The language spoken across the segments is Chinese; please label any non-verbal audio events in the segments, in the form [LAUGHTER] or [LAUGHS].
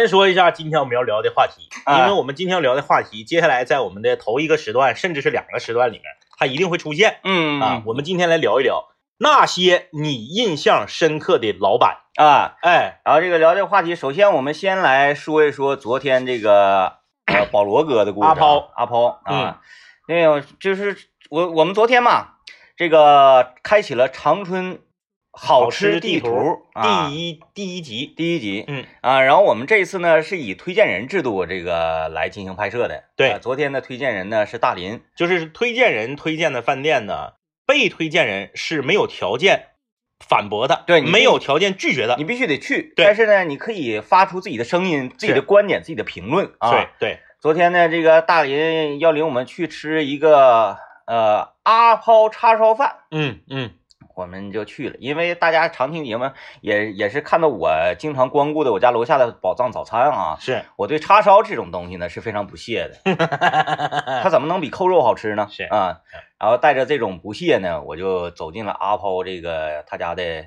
先说一下今天我们要聊的话题，啊因为我们今天要聊的话题，接下来在我们的头一个时段，甚至是两个时段里面，它一定会出现嗯啊。我们今天来聊一聊那些你印象深刻的老板。啊，哎，然后这个聊这个话题，首先我们先来说一说昨天这个呃保罗哥的故事啊。阿抛阿抛嗯啊，那个就是我我们昨天嘛，这个开启了长春好吃地图啊第一第一集，第一集，嗯啊，然后我们这一次呢是以推荐人制度这个来进行拍摄的。对啊昨天的推荐人呢是大林。就是推荐人推荐的饭店呢，被推荐人是没有条件反驳的，对没有条件拒绝的你，必须得去，对但是呢，你可以发出自己的声音、自己的观点、自己的评论啊。对对，昨天呢，这个大林要领我们去吃一个呃阿抛叉烧饭，嗯嗯，我们就去了。因为大家常听节目，也也是看到我经常光顾的我家楼下的宝藏早餐啊。是我对叉烧这种东西呢是非常不屑的，[LAUGHS] 它怎么能比扣肉好吃呢？是啊，然后带着这种不屑呢，我就走进了阿抛这个他家的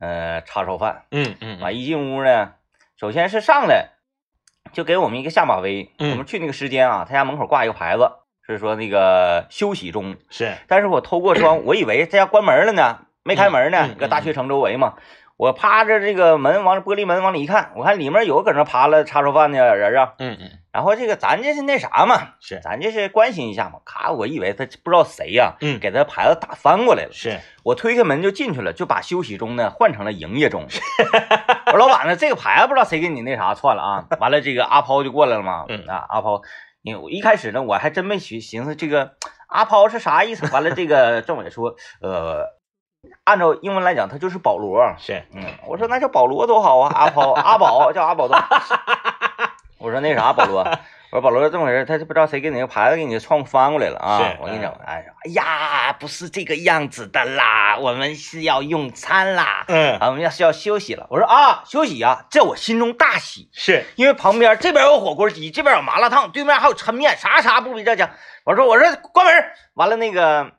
呃叉烧饭。嗯嗯啊，一进屋呢，首先是上来就给我们一个下马威。嗯我们去那个时间啊，他家门口挂一个牌子，是说那个休息中。是但是我透过窗，我以为他家关门了呢，没开门呢搁大学城周围嘛。我趴着这个门往玻璃门往里一看，我看里面有搁那扒拉叉烧饭的人啊。嗯嗯然后这个咱这是那啥嘛，是咱这是关心一下嘛。咔，我以为他不知道谁呀、嗯给他牌子打翻过来了。是我推开门就进去了，就把休息中呢换成了营业中。[LAUGHS] 我说老板呢，这个牌子不知道谁给你那啥串了啊？[LAUGHS] 完了，这个阿抛就过来了嘛。嗯啊，阿抛，因为我一开始呢，我还真没寻寻思这个阿抛是啥意思。完了，这个 [LAUGHS] 政委说，呃，按照英文来讲，他就是保罗。是，嗯，我说那叫保罗多好啊，阿宝阿宝叫阿宝多好。[LAUGHS] 我说那啥保罗，我说保罗这么回事，他就不知道谁给你个牌子给你撞翻过来了啊是！我跟你讲，哎呀，不是这个样子的啦，我们是要用餐啦，嗯啊，我们要是要休息了。我说啊，休息啊，这我心中大喜，是因为旁边这边有火锅鸡，这边有麻辣烫，对面还有抻面，啥啥不比这强。我说我说关门，完了那个。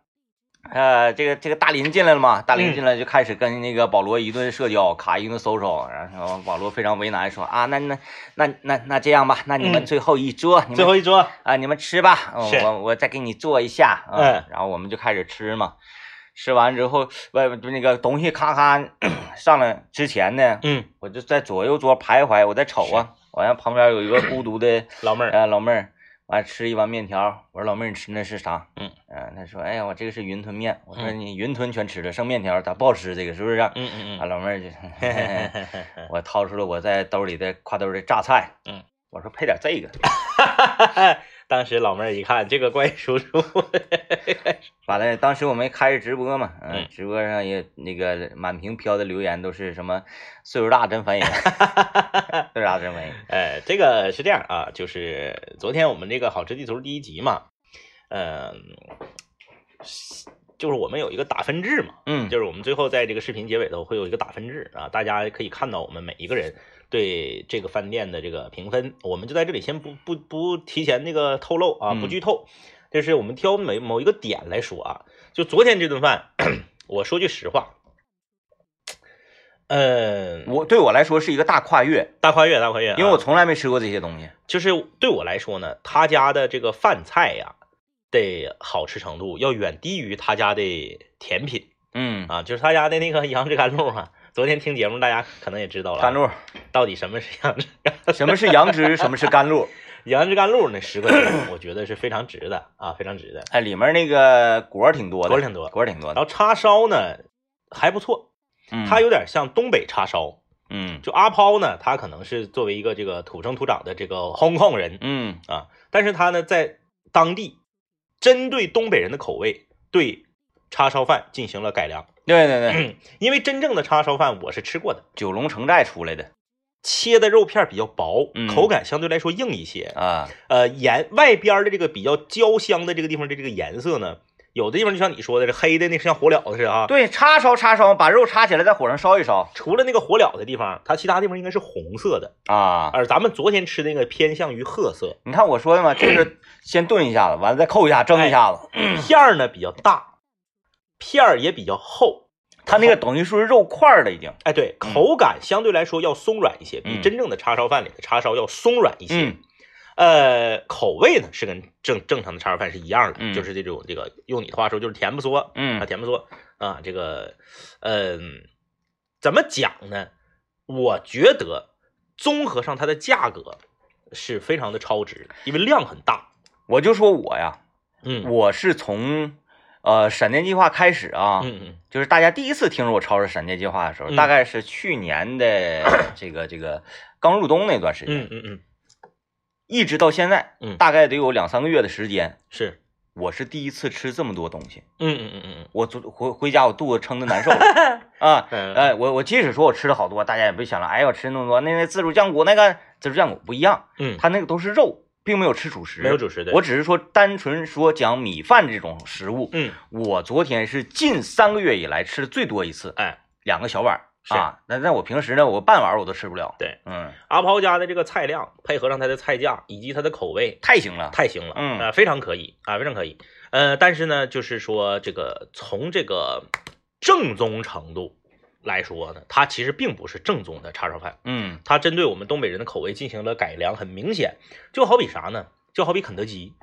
呃，这个这个大林进来了嘛？大林嗯进来就开始跟那个保罗一顿社交，卡一顿搜搜，然后保罗非常为难，说啊，那那那那那这样吧，那你们嗯最后一桌，你最后一桌，啊，你们吃吧，我我再给你做一下，啊嗯然后我们就开始吃嘛。吃完之后，外就那个东西咔咔上来之前呢，嗯，我就在左右桌徘徊，我在瞅啊，完了旁边有一个孤独的老妹儿，呃老妹儿，完吃一碗面条，我说老妹儿你吃那是啥？嗯，呃，她说哎呀我这个是云吞面，我说嗯你云吞全吃了，剩面条咋不好吃？这个是不是？嗯，嗯嗯老妹儿就，[LAUGHS] 嗯，我掏出了我在兜里的挎兜的榨菜，嗯，我说配点这个。[LAUGHS] 当时老妹儿一看这个怪叔叔，[LAUGHS] 完了，当时我们开着直播嘛，嗯嗯，直播上也那个满屏飘的留言都是什么岁数大真烦人，[LAUGHS] 岁数大真烦人，哎，这个是这样啊，就是昨天我们这个好吃地图第一集嘛，嗯、就是我们有一个打分制嘛，嗯，就是我们最后在这个视频结尾头会有一个打分制啊，大家可以看到我们每一个人对这个饭店的这个评分，我们就在这里先不不不提前那个透露啊，嗯。不剧透，就是我们挑每某一个点来说啊，就昨天这顿饭，我说句实话，嗯，我对我来说是一个大跨越，大跨越大跨越啊，因为我从来没吃过这些东西，就是对我来说呢，他家的这个饭菜呀的好吃程度要远低于他家的甜品嗯，啊，就是他家的那个 [LAUGHS] 杨枝甘露哈、昨天听节目，大家可能也知道了，甘露，到底什么是杨枝 [LAUGHS] 什么是杨枝，[LAUGHS] 什么是甘露？杨枝甘露那十块钱，我觉得是非常值的啊，非常值的，哎，里面那个果儿挺多的，果儿挺多。果儿挺多的，然后叉烧呢还不错，嗯，它有点像东北叉烧。嗯。就阿抛呢，他可能是作为一个这个土生土长的这个 Hong Kong 人，嗯。啊，但是他呢在当地针对东北人的口味，对叉烧饭进行了改良。对对对，[CLEARS THROAT] 因为真正的叉烧饭我是吃过的，九龙城寨出来的切的肉片比较薄，嗯口感相对来说硬一些。啊，呃，颜外边的这个比较焦香的这个地方的这个颜色呢，有的地方就像你说的，这黑的那像火燎子似的啊。对，叉烧叉烧，把肉叉起来，在火上烧一烧除了那个火燎的地方，它其他地方应该是红色的，啊。而咱们昨天吃那个偏向于褐色。你看我说的嘛，就是先炖一下子，完了再扣一下，蒸一下子。[CLEARS THROAT] 片儿呢比较大，片儿也比较厚，它那个等于说是肉块儿了已经。哎，对，口感相对来说要松软一些，比嗯真正的叉烧饭里的叉烧要松软一些。嗯呃，口味呢是跟正正常的叉烧饭是一样的，嗯就是这种这个用你的话说就是甜不嗦啊，嗯甜不嗦啊，这个嗯、怎么讲呢？我觉得综合上它的价格是非常的超值，因为量很大。我就说我呀，嗯我是从呃闪电计划开始啊，嗯嗯。就是大家第一次听说我超市闪电计划的时候，嗯。大概是去年的 [COUGHS] 这个这个刚入冬那段时间，嗯。嗯嗯，一直到现在，嗯。大概得有两三个月的时间，是，我是第一次吃这么多东西。嗯嗯嗯嗯。我昨回回家，我肚子撑的难受了 [LAUGHS] 啊！嗯，哎，我我即使说我吃了好多，大家也别想了，哎呀，我吃那么多，那那自助酱骨那个自助酱骨不一样，嗯，它那个都是肉，并没有吃主食，没有主食的，我只是说单纯说讲米饭这种食物，嗯，我昨天是近三个月以来吃的最多一次，哎，两个小碗是啊。那那我平时呢，我半碗我都吃不了。对，嗯，阿抛家的这个菜量，配合上它的菜价以及它的口味，太行了。太行了，嗯啊、非常可以啊，非常可以。呃，但是呢，就是说这个从这个正宗程度来说呢，它其实并不是正宗的叉烧饭，嗯它针对我们东北人的口味进行了改良，很明显。就好比啥呢？就好比肯德基，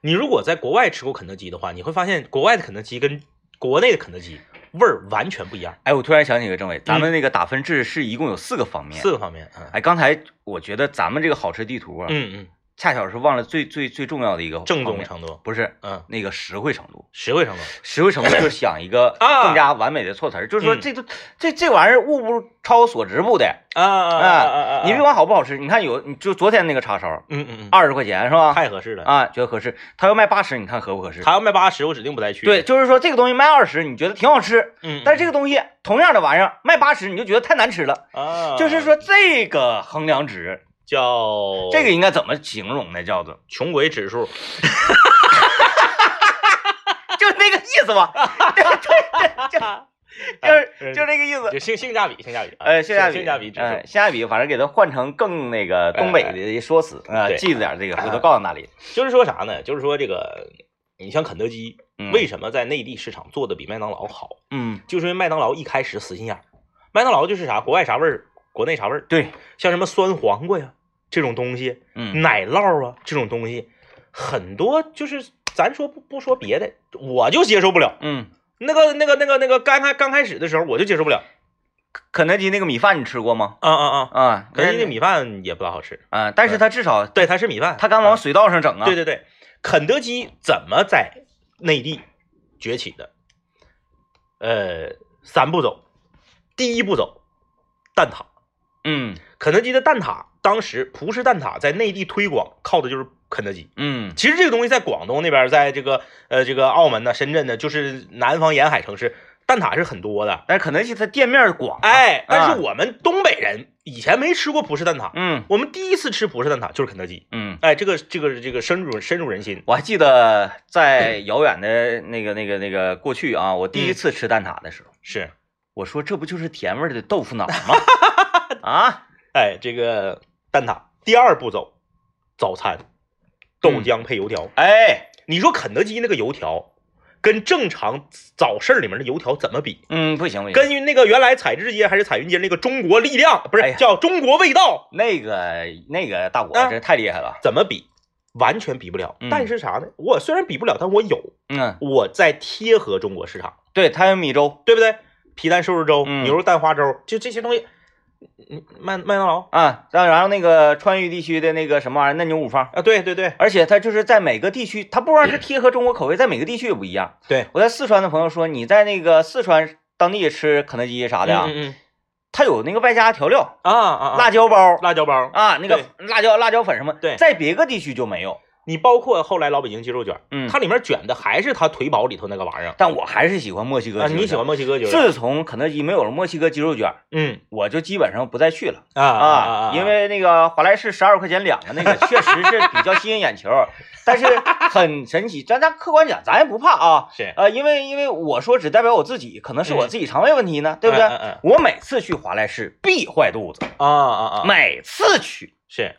你如果在国外吃过肯德基的话，你会发现国外的肯德基跟国内的肯德基味儿完全不一样，哎，我突然想起一个政委，咱们那个打分制是一共有四个方面。四个方面，嗯哎，刚才我觉得咱们这个好吃地图啊，嗯嗯，恰巧是忘了最最最重要的一个正宗程度，不是嗯，那个实惠程度。实惠程度，实惠程度就是想一个啊更加完美的措辞儿，就是说嗯这都这这玩意儿物不超所值不的。啊啊啊啊啊！你别管好不好吃，你看有你就昨天那个叉烧，嗯嗯嗯，二十块钱是吧？太合适了。啊，觉得合适。他要卖八十，你看合不合适？他要卖八十，我指定不带去。对，，就是说这个东西卖二十，你觉得挺好吃，嗯，但是这个东西同样的玩意儿卖八十，你就觉得太难吃了。啊，就是说这个衡量值，叫这个应该怎么形容呢？叫做穷鬼指数。[LAUGHS] 就那个意思吧，[LAUGHS] 对对对，就 [LAUGHS] 是哎就那个意思。就性性价比，性价比，啊呃，性价比，性价比指数。嗯，性价比，反正给它换成更那个东北的说辞啊，记着点这个，回头告诉那里。就是说啥呢？就是说这个，你像肯德基，嗯为什么在内地市场做的比麦当劳好？嗯，就是因为麦当劳一开始死心眼儿，麦当劳就是啥，国外啥味儿，国内啥味儿。对，像什么酸黄瓜呀这种东西，嗯奶酪啊这种东西，很多就是咱说不不说别的，我就接受不了。嗯，那个那个那个那个刚开刚开始的时候我就接受不了。肯德基那个米饭你吃过吗？啊啊啊！啊，肯德基的米饭也不大好吃，啊，但是它至少对，它是米饭，它敢往水稻上整啊。对对对，肯德基怎么在内地崛起的？呃，三步走，第一步走，蛋挞。嗯肯德基的蛋挞，当时葡式蛋挞在内地推广靠的就是肯德基。嗯其实这个东西在广东那边，在这个呃这个澳门呢、深圳呢，就是南方沿海城市，蛋挞是很多的。但是肯德基它店面广啊。哎，但啊是我们东北人以前没吃过葡式蛋挞，嗯我们第一次吃葡式蛋挞就是肯德基。嗯，哎，这个这个这个深入深入人心。我还记得在遥远的那个那个那个过去啊，我第一次吃蛋挞的时候，是，我说这不就是甜味儿的豆腐脑吗？[LAUGHS] 啊，哎，这个蛋挞第二步走，早餐，豆嗯浆配油条。哎，你说肯德基那个油条，跟正常早市里面的油条怎么比？嗯，不行不行，跟那个原来彩质街还是彩云街那个中国力量，不是、哎叫中国味道，那个那个大果啊真太厉害了。怎么比？完全比不了。嗯但是啥呢？我虽然比不了，但我有，嗯，我在贴合中国市场，对，它有米粥对不对？皮蛋瘦肉粥、嗯牛肉蛋花粥，就这些东西，嗯麦麦当劳。啊，然后然后那个川渝地区的那个什么玩意儿嫩牛五方，啊，对对对。而且它就是在每个地区，它不光是贴合中国口味，在每个地区也不一样。对，我在四川的朋友说，你在那个四川当地吃肯德基啥的啊，嗯嗯它有那个外加调料，嗯啊啊啊，辣椒包辣椒包，啊，那个辣椒辣椒粉什么，对。在别个地区就没有。你包括后来老北京鸡肉卷，嗯，它里面卷的还是它腿堡里头那个玩意儿但我还是喜欢墨西哥你喜欢？墨西哥鸡肉卷？自从肯德基没有了墨西哥鸡肉卷，嗯我就基本上不再去了。啊啊啊，因为那个华莱士十二块钱两个那个确实是比较吸引眼球，[LAUGHS] 但是很神奇。咱咱客观讲，咱也不怕啊。是呃，因为因为我说只代表我自己，可能是我自己肠胃问题呢，对不对？嗯嗯我每次去华莱士必坏肚子，嗯啊啊啊，每次去是。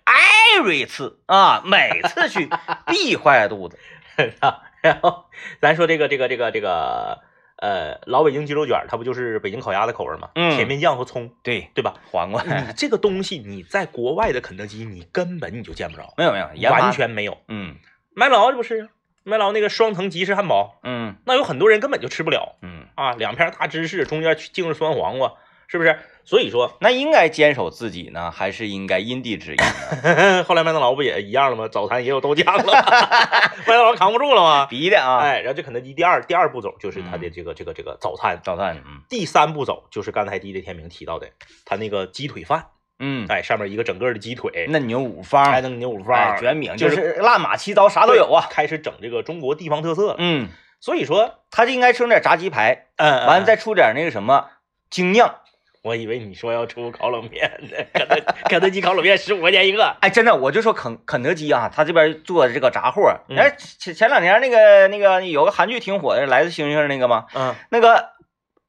，every 次啊，每次去必坏肚子。[LAUGHS] 然后咱说这个这个这个这个呃，老北京鸡肉卷它不就是北京烤鸭的口味吗？嗯。甜面酱和葱，对，对吧？黄瓜。你这个东西你在国外的肯德基你根本你就见不着，没有没有，完全没有。嗯。麦当劳这不是？麦当劳那个双层吉士汉堡，嗯。那有很多人根本就吃不了。嗯，啊，两片大芝士中间浸着酸黄瓜，是不是？所以说那应该坚守自己呢，还是应该因地制宜呢？[LAUGHS] 后来麦当劳不也一样了吗？早餐也有豆浆了，[LAUGHS] 麦当劳扛不住了吗？逼的啊，哎，然后这肯德基第二第二步走就是它的嗯这个这个这个早餐，早餐，嗯第三步走就是刚才地雷天明提到的，它那个鸡腿饭，嗯，哎，上面一个整个的鸡腿，嫩牛五方，还能牛五方哎，卷饼就就是是烂马七糟，啥都有啊。开始整这个中国地方特色了。嗯，所以说，他就应该出点炸鸡排，嗯，完了再出点那个什么精酿。我以为你说要出烤冷面呢，肯德肯德基烤冷面十五块钱一个，哎，真的，我就说肯肯德基啊，他这边做的这个炸货，嗯哎，前前两年那个那个有个韩剧挺火的，来自星星那个吗？嗯，那个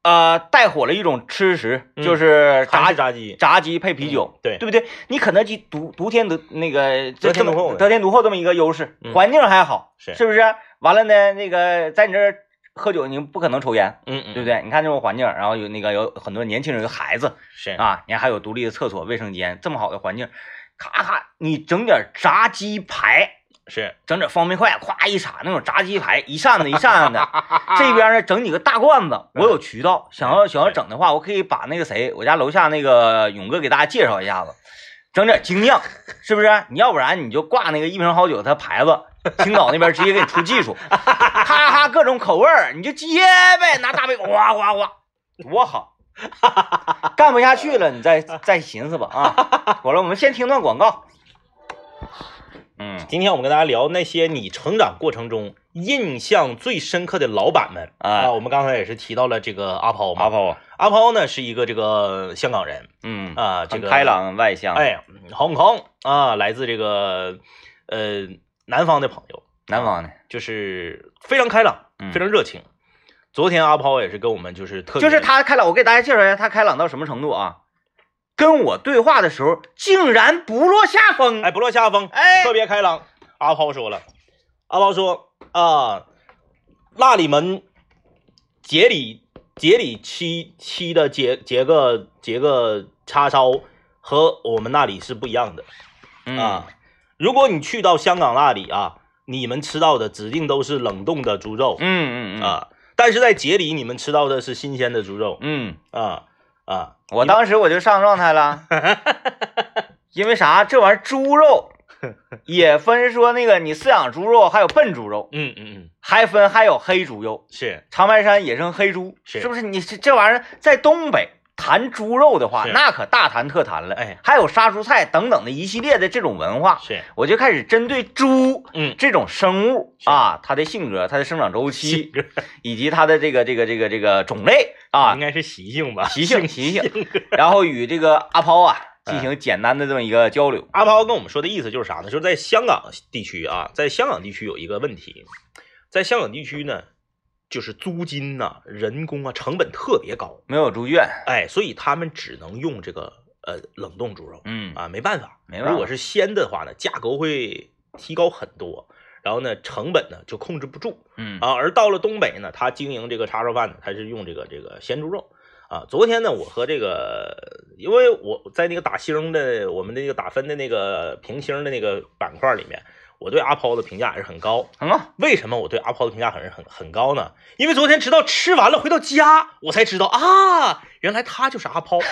呃，带火了一种吃食，嗯就是炸炸鸡，炸鸡配啤酒，对对不对？你肯德基独独天独那个得天独厚得天独厚这么一个优势，嗯环境还好，是是不是？完了呢，那个在你这儿喝酒，你不可能抽烟，嗯嗯，对不对？你看这种环境，然后有那个有很多年轻人，有孩子是，啊，你还有独立的厕所、卫生间，这么好的环境，咔咔，你整点炸鸡排。是，整点方便筷，咵一撒那种炸鸡排，[LAUGHS] 一扇子一扇子的。[LAUGHS] 这边呢，整几个大罐子，我有渠道，想要想要整的话，我可以把那个谁，我家楼下那个勇哥给大家介绍一下子，整点精酿，是不是？你要不然你就挂那个一瓶好酒它牌子，青岛那边直接给你出技术，哈哈各种口味儿，你就接呗，拿大杯哗哗哗，多好。[LAUGHS] 干不下去了，你再再寻思吧啊！好了，我们先听段广告。嗯。今天我们跟大家聊那些你成长过程中印象最深刻的老板们。啊。啊，我们刚才也是提到了这个阿抛嘛，阿抛，阿抛呢是一个这个香港人。嗯。啊，这个开，朗外向，，哎，Hong Kong 啊，来自这个呃南方的朋友，南方的，就是非常开朗，嗯。非常热情。昨天阿抛也是跟我们就是特就是他开朗，我给大家介绍一下他开朗到什么程度啊？跟我对话的时候，竟然不落下风，哎不落下风，哎。特别开朗。阿抛说了，阿抛说啊，那里们杰里杰里七七的杰杰个杰个叉烧和我们那里是不一样的。嗯。啊。如果你去到香港那里啊，你们吃到的指定都是冷冻的猪肉。嗯嗯嗯。啊，但是在杰里你们吃到的是新鲜的猪肉。嗯，啊啊。我当时我就上状态了，[LAUGHS] 因为啥？这玩意儿猪肉 [LAUGHS] 也分说那个你饲养猪肉还有笨猪肉，嗯嗯嗯，还分还有黑猪肉，是长白山野生黑猪，是不是？你这这玩意儿在东北谈猪肉的话，那可大谈特谈了。哎还有杀猪菜等等的一系列的这种文化，是，我就开始针对猪嗯，这种生物啊，它的性格、它的生长周期，以及它的这个这个这个这个种类啊应，该是习性吧？习性习性，然后与这个阿抛啊进行简单的这么一个交流。阿抛跟我们说的意思就是啥呢？就是在香港地区啊，在香港地区有一个问题，在香港地区呢，就是租金呐、人工啊成本特别高，没有猪圈，哎，所以他们只能用这个呃冷冻猪肉嗯啊，没办法，没办法如果是鲜的话呢，价格会提高很多，然后呢成本呢就控制不住嗯啊。而到了东北呢，他经营这个叉烧饭呢，他是用这个这个鲜猪肉。啊，昨天呢，我和这个，因为我在那个打星的，我们的那个打分的那个评星的那个板块里面，我对阿抛的评价还是很高。很好，为什么我对阿抛的评价很很很高呢？因为昨天直到吃完了回到家，我才知道啊，原来他就是阿抛。[LAUGHS]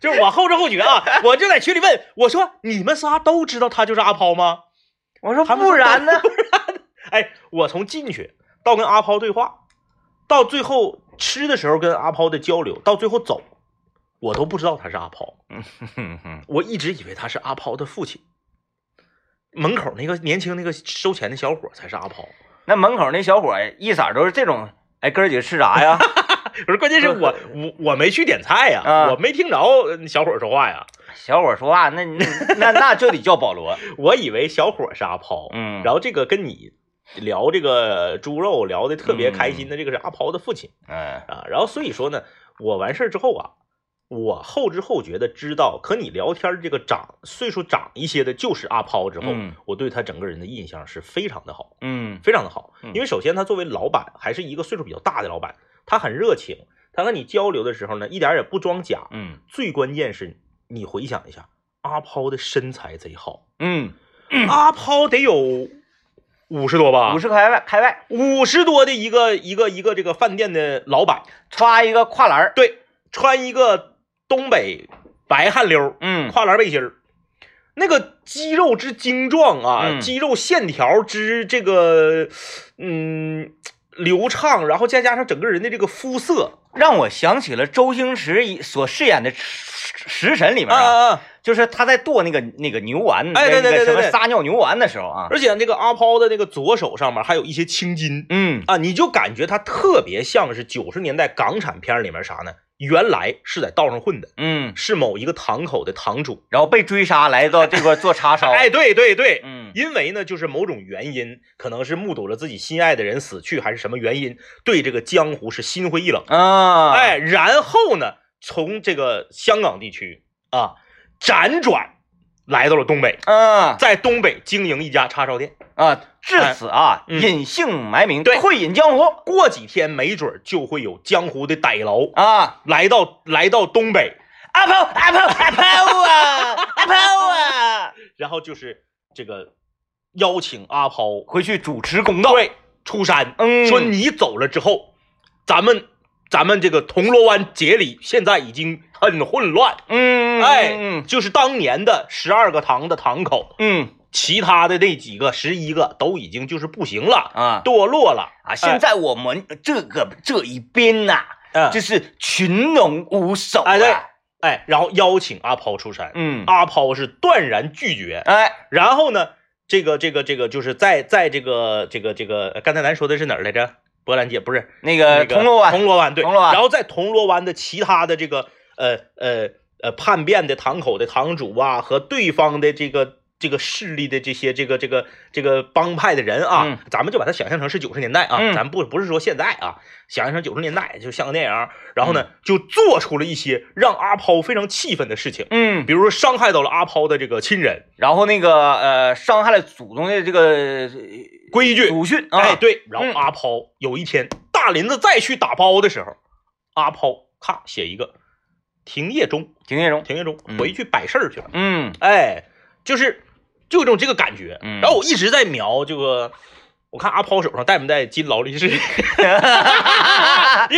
就是我后知后觉啊，我就在群里问我说：“你们仨都知道他就是阿抛吗我说不然呢不然呢？？”哎，我从进去到跟阿抛对话，到最后吃的时候跟阿抛的交流，到最后走，我都不知道他是阿抛，哼哼我一直以为他是阿抛的父亲。门口那个年轻那个收钱的小伙才是阿抛。那门口那小伙一色都是这种，哎，哥儿几个吃啥呀？不是，关键是我 [LAUGHS] 我我没去点菜呀，啊我没听着小伙说话呀，小伙说话，那那那那就得叫保罗。我以为小伙是阿抛，嗯，然后这个跟你聊这个猪肉聊的特别开心的这个是阿抛的父亲嗯啊，然后所以说呢，我完事儿之后啊，我后知后觉的知道和你聊天这个长岁数长一些的就是阿抛之后，嗯我对他整个人的印象是非常的好，嗯非常的好。嗯因为首先他作为老板，还是一个岁数比较大的老板，他很热情，他和你交流的时候呢，一点也不装假。嗯最关键是你回想一下，阿抛的身材贼好，嗯，阿抛得有五十多吧，五十开外开外，五十多的一个一个一个这个饭店的老板，歘一个跨栏，对，穿一个东北白汗溜嗯。跨栏背心儿，那个肌肉之精壮啊，嗯。肌肉线条之这个嗯流畅，然后再加上整个人的这个肤色。让我想起了周星驰所饰演的食食神里面啊，啊啊，就是他在剁那个那个牛丸，哎对对对对。撒尿牛丸的时候啊，而且那个阿抛的那个左手上面还有一些青筋。嗯。啊，你就感觉他特别像是九十年代港产片里面啥呢？原来是在道上混的，嗯，是某一个堂口的堂主。然后被追杀来到这块做叉烧，[LAUGHS] 哎，对对对，嗯。因为呢，就是某种原因，可能是目睹了自己心爱的人死去，还是什么原因，对这个江湖是心灰意冷。啊，哎，然后呢，从这个香港地区啊辗转来到了东北，嗯在东北经营一家叉烧店。啊，至此啊，嗯。隐姓埋名，对。退隐江湖。过几天，没准就会有江湖的歹楼啊，来到来到东北，阿抛阿抛阿抛啊，阿抛啊，[LAUGHS] 然后就是这个邀请阿抛回去主持公道，对出山，嗯。说你走了之后，咱们咱们这个铜锣湾节里现在已经很混乱，嗯，哎，嗯就是当年的十二个堂的堂口，嗯。其他的那几个十一个都已经就是不行了，啊。堕落了。啊，现在我们这个这一边呐，哎就是群龙无首啊，哎对。哎，然后邀请阿抛出山，嗯，阿抛是断然拒绝，哎，然后呢，这个这个这个就是在在这个这个这个呃刚才咱说的是哪儿来着？波兰街不是那那个个铜锣湾，铜锣湾对，铜锣湾然后在铜锣湾的其他的这个呃呃呃叛变的堂口的堂主啊，和对方的这个这个势力的这些这个这个这个帮派的人啊，嗯。咱们就把它想象成是九十年代啊，嗯。咱不不是说现在啊，想象成九十年代就像个电影，然后呢、就做出了一些让阿抛非常气愤的事情，嗯，比如说伤害到了阿抛的这个亲人，然后那个呃，伤害了祖宗的这个呃规矩，祖训啊，哎，对，然嗯后阿抛有一天大林子再去打包的时候，阿抛咔写一个停业中，停业中，停业中嗯。回去摆事儿去了，嗯。哎，就是就有种这个感觉。嗯然后我一直在瞄这个，我看阿抛手上带没带金劳力士，[LAUGHS] 因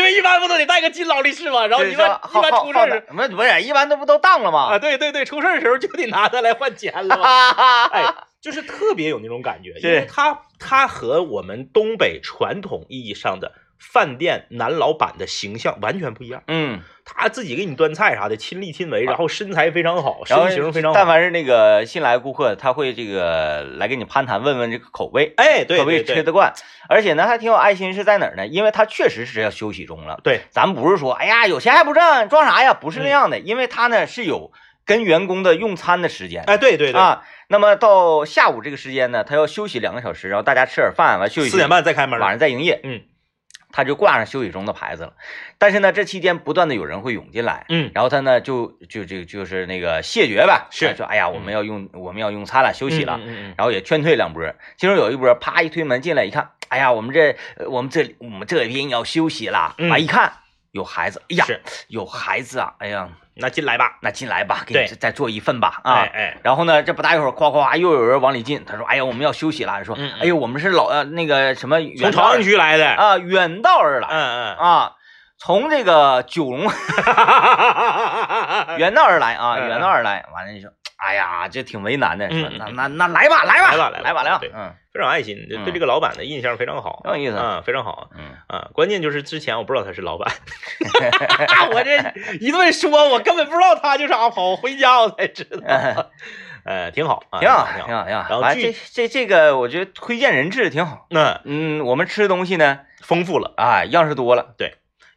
为一般不都得带个金劳力士吗？然后一般一般出事儿时不是不是，一般都不都当了吗啊，对对对，出事儿的时候就得拿它来换钱了 [LAUGHS] 哎，就是特别有那种感觉，因为它它和我们东北传统意义上的饭店男老板的形象完全不一样。嗯，他自己给你端菜啥的，亲力亲为，然后身材非常好，然后身形非常好。但凡是那个新来顾客，他会这个来跟你攀谈，问问这个口味，哎，对可不可以对对吃得惯。而且呢，还挺有爱心是在哪儿呢？因为他确实是要休息中了。对，咱不是说，哎呀，有钱还不挣，装啥呀？不是那样嗯的，因为他呢是有跟员工的用餐的时间。哎，对对对，啊，那么到下午这个时间呢，他要休息两个小时，然后大家吃点饭，完休息。四点半再开门。晚上再营业。嗯，他就挂上休息中的牌子了。但是呢，这期间不断的有人会涌进来，嗯，然后他呢就就就就是那个谢绝呗，是。说哎呀，我们要用我们要用餐了，休息了。嗯嗯嗯然后也劝退两波，其中有一波啪一推门进来一看，哎呀，我们这呃我们这我们这边要休息了，啊一看有孩子，哎呀，是。有孩子啊，哎呀，那进来吧。那进来吧，给你再再做一份吧，啊，哎哎，然后呢，这不大一会儿，夸夸又有人往里进。他说：“哎呀，我们要休息了。”说：“嗯嗯哎呦，我们是老呃那个什么从朝阳区来的。啊，远道而来嗯啊，从这个九龙嗯。远道而来啊，远道而来。完了你说，哎呀，这挺为难的。说嗯那那那来吧，来吧，来吧来吧来吧，对。嗯，非常爱心，对这个老板的印象非常好。挺有意思。啊，非常好。嗯，啊，关键就是之前我不知道他是老板，[LAUGHS] 我这一顿说，我根本不知道他就是阿抛，回家我才知道。[LAUGHS] 呃，挺好啊，挺好，挺挺好，挺好。然后这这这个，我觉得推荐人质挺好。那嗯，我们吃东西呢，丰富了，啊，样式多了。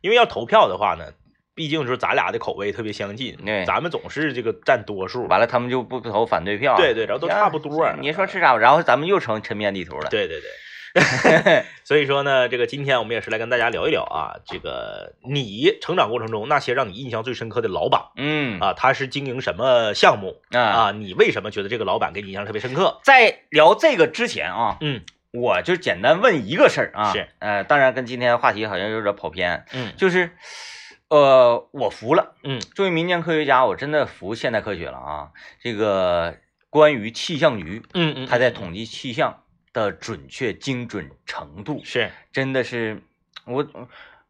因为要投票的话呢，毕竟是咱俩的口味特别相近，对咱们总是这个占多数。完了，他们就不投反对票。对对，然后都差不多。你说吃啥？然后咱们又成抻面地图了。对对对，[LAUGHS] 所以说呢，这个今天我们也是来跟大家聊一聊啊，这个你成长过程中那些让你印象最深刻的老板嗯啊，他是经营什么项目啊，啊？你为什么觉得这个老板给你印象特别深刻？在聊这个之前啊，嗯我就简单问一个事儿啊，是，呃，当然跟今天话题好像有点跑偏，嗯。就是，呃，我服了，嗯。作为民间科学家，我真的服现代科学了啊！这个关于气象局，嗯嗯，他在统计气象的准确精准程度，是，真的是我，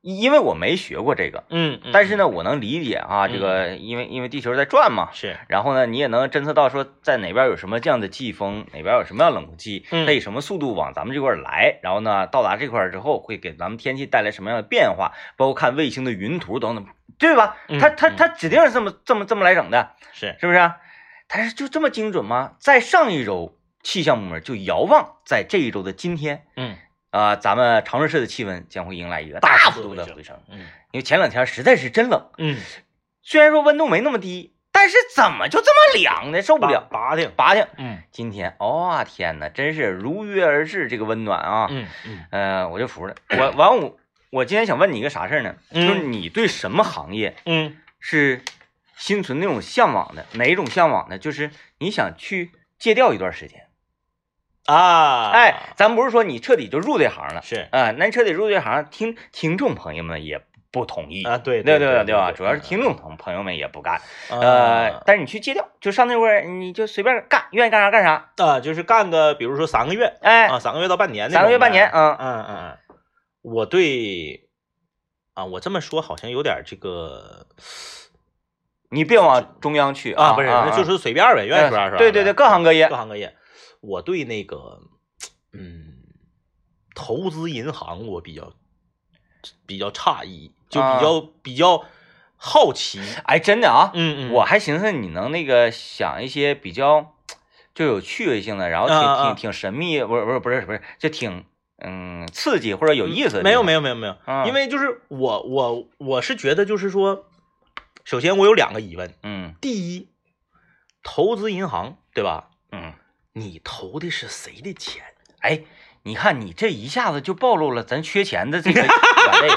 因为我没学过这个，嗯，嗯但是呢，我能理解啊，嗯这个因为因为地球在转嘛，是，然后呢，你也能侦测到说在哪边有什么这样的季风，哪边有什么样的冷空气，嗯它以什么速度往咱们这块来，然后呢，到达这块之后会给咱们天气带来什么样的变化，包括看卫星的云图等等，对吧？嗯它它嗯它指定是这么这么这么来整的，是，是不是？但是就这么精准吗？在上一周，气象部门就遥望在这一周的今天，嗯啊、咱们长春市的气温将会迎来一个大大幅幅度的回升，嗯因为前两天实在是真冷，嗯，虽然说温度没那么低，但是怎么就这么凉呢？受不了，拔挺，拔挺。嗯今天，哦、天哪，真是如约而至，这个温暖啊！嗯嗯呃，我就服了。我完我我今天想问你一个啥事儿呢？嗯就是你对什么行业嗯是心存那种向往的？哪种向往呢？就是你想去戒掉一段时间。啊，哎，咱不是说你彻底就入这行了，是。啊、那你彻底入这行，听听众朋友们也不同意。啊，对对对对吧？主要是听众朋朋友们也不干，呃呃，但是你去戒掉，就上那块儿，你就随便干，愿意干啥干啥。啊，就是干个，比如说三个月。哎，啊，三个月到半年三个月半年，嗯。嗯嗯嗯，我对啊，我这么说好像有点这个你别往中央去啊，不是，啊那就是随便呗，愿意说啥说啥。对对对，各行各业。各。行各业，我对那个嗯，投资银行我比较比较诧异，就比较、比较好奇。哎，真的啊，嗯嗯，我还寻思你能那个想一些比较就有趣味性的，然后挺挺挺神秘，不是不是不是不是，就挺嗯刺激或者有意思的。没有没有没有没有，嗯因为就是我我我是觉得就是说，首先我有两个疑问，嗯。第一，投资银行对吧？嗯，你投的是谁的钱？哎，你看你这一下子就暴露了咱缺钱的这个 [LAUGHS] 软肋，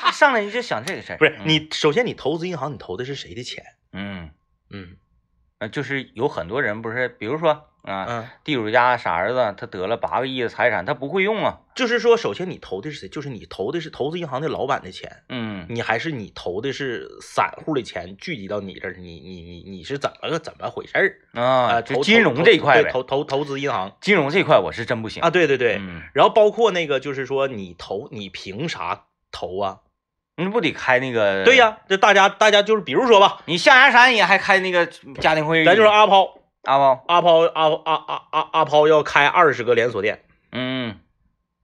他上来你就想这个事儿，不是嗯你，首先你投资银行，你投的是谁的钱？嗯。嗯呃，就是有很多人不是，比如说啊，嗯，地主家傻儿子他得了八个亿的财产，他不会用啊，就是说，首先你投的是谁？就是你投的是投资银行的老板的钱，嗯你还是你投的是散户的钱聚集到你这儿？你你你你是怎么个怎么回事儿啊，投就金融这一块投投投资银行金融这一块我是真不行啊，对对对。嗯，然后包括那个就是说，你投你凭啥投啊？你不得开那个？对，呀，这大家大家就是比如说吧，你象牙山也还开那个家庭会议，咱就说阿抛阿包，阿抛阿阿阿阿阿抛要开二十个连锁店，嗯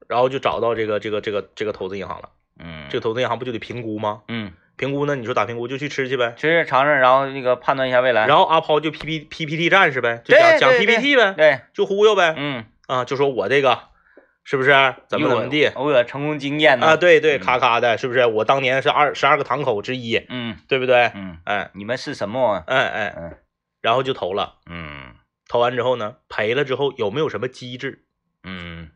然后就找到这个这个这个这个投资银行了。嗯，这个投资银行不就得评估吗？嗯，评估呢，你说打评估？就去吃去呗。吃尝尝，然后那个判断一下未来，然后阿抛就 P P P P T 战士呗，就对讲讲对对 PPT 呗，对，就忽悠呗。嗯，啊，就说我这个是不是怎么怎么地我有成功经验呢啊？，对对，嗯咔咔的，是不是？我当年是二十二个堂口之一，嗯对不对？嗯，哎你们是什么？哎哎，嗯然后就投了，嗯投完之后呢，赔了之后有没有什么机制？嗯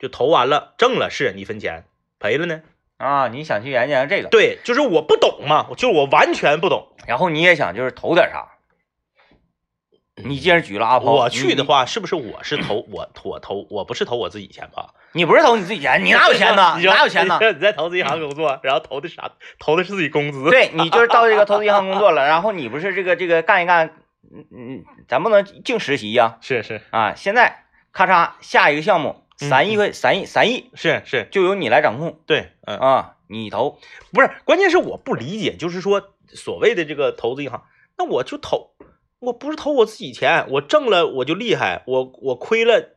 就投完了挣了是你分钱，赔了呢？啊，你想去研究研究这个，对，就是我不懂嘛，就是我完全不懂。然后你也想就是投点啥。你既然举了阿炮，我去的，话，是不是我是投 [CLEARS THROAT] 我我投我不是投我自己钱吧？你不是投你自己钱，你哪有钱呢？你 [LAUGHS] 你哪有钱呢？你 [LAUGHS] 在投资银行工作，[LAUGHS] 然后投的啥？投的是自己工资。对你就是到这个投资银行工作了，然后你不是这个这个干一干，嗯嗯，咱不能净实习呀。是是。啊！现在咔嚓下一个项目嗯三亿块三亿三亿是是，就由你来掌控对，嗯，啊，你投不是，关键是我不理解，就是说所谓的这个投资银行，那我就投，我不是投我自己钱，我挣了我就厉害，我我亏了，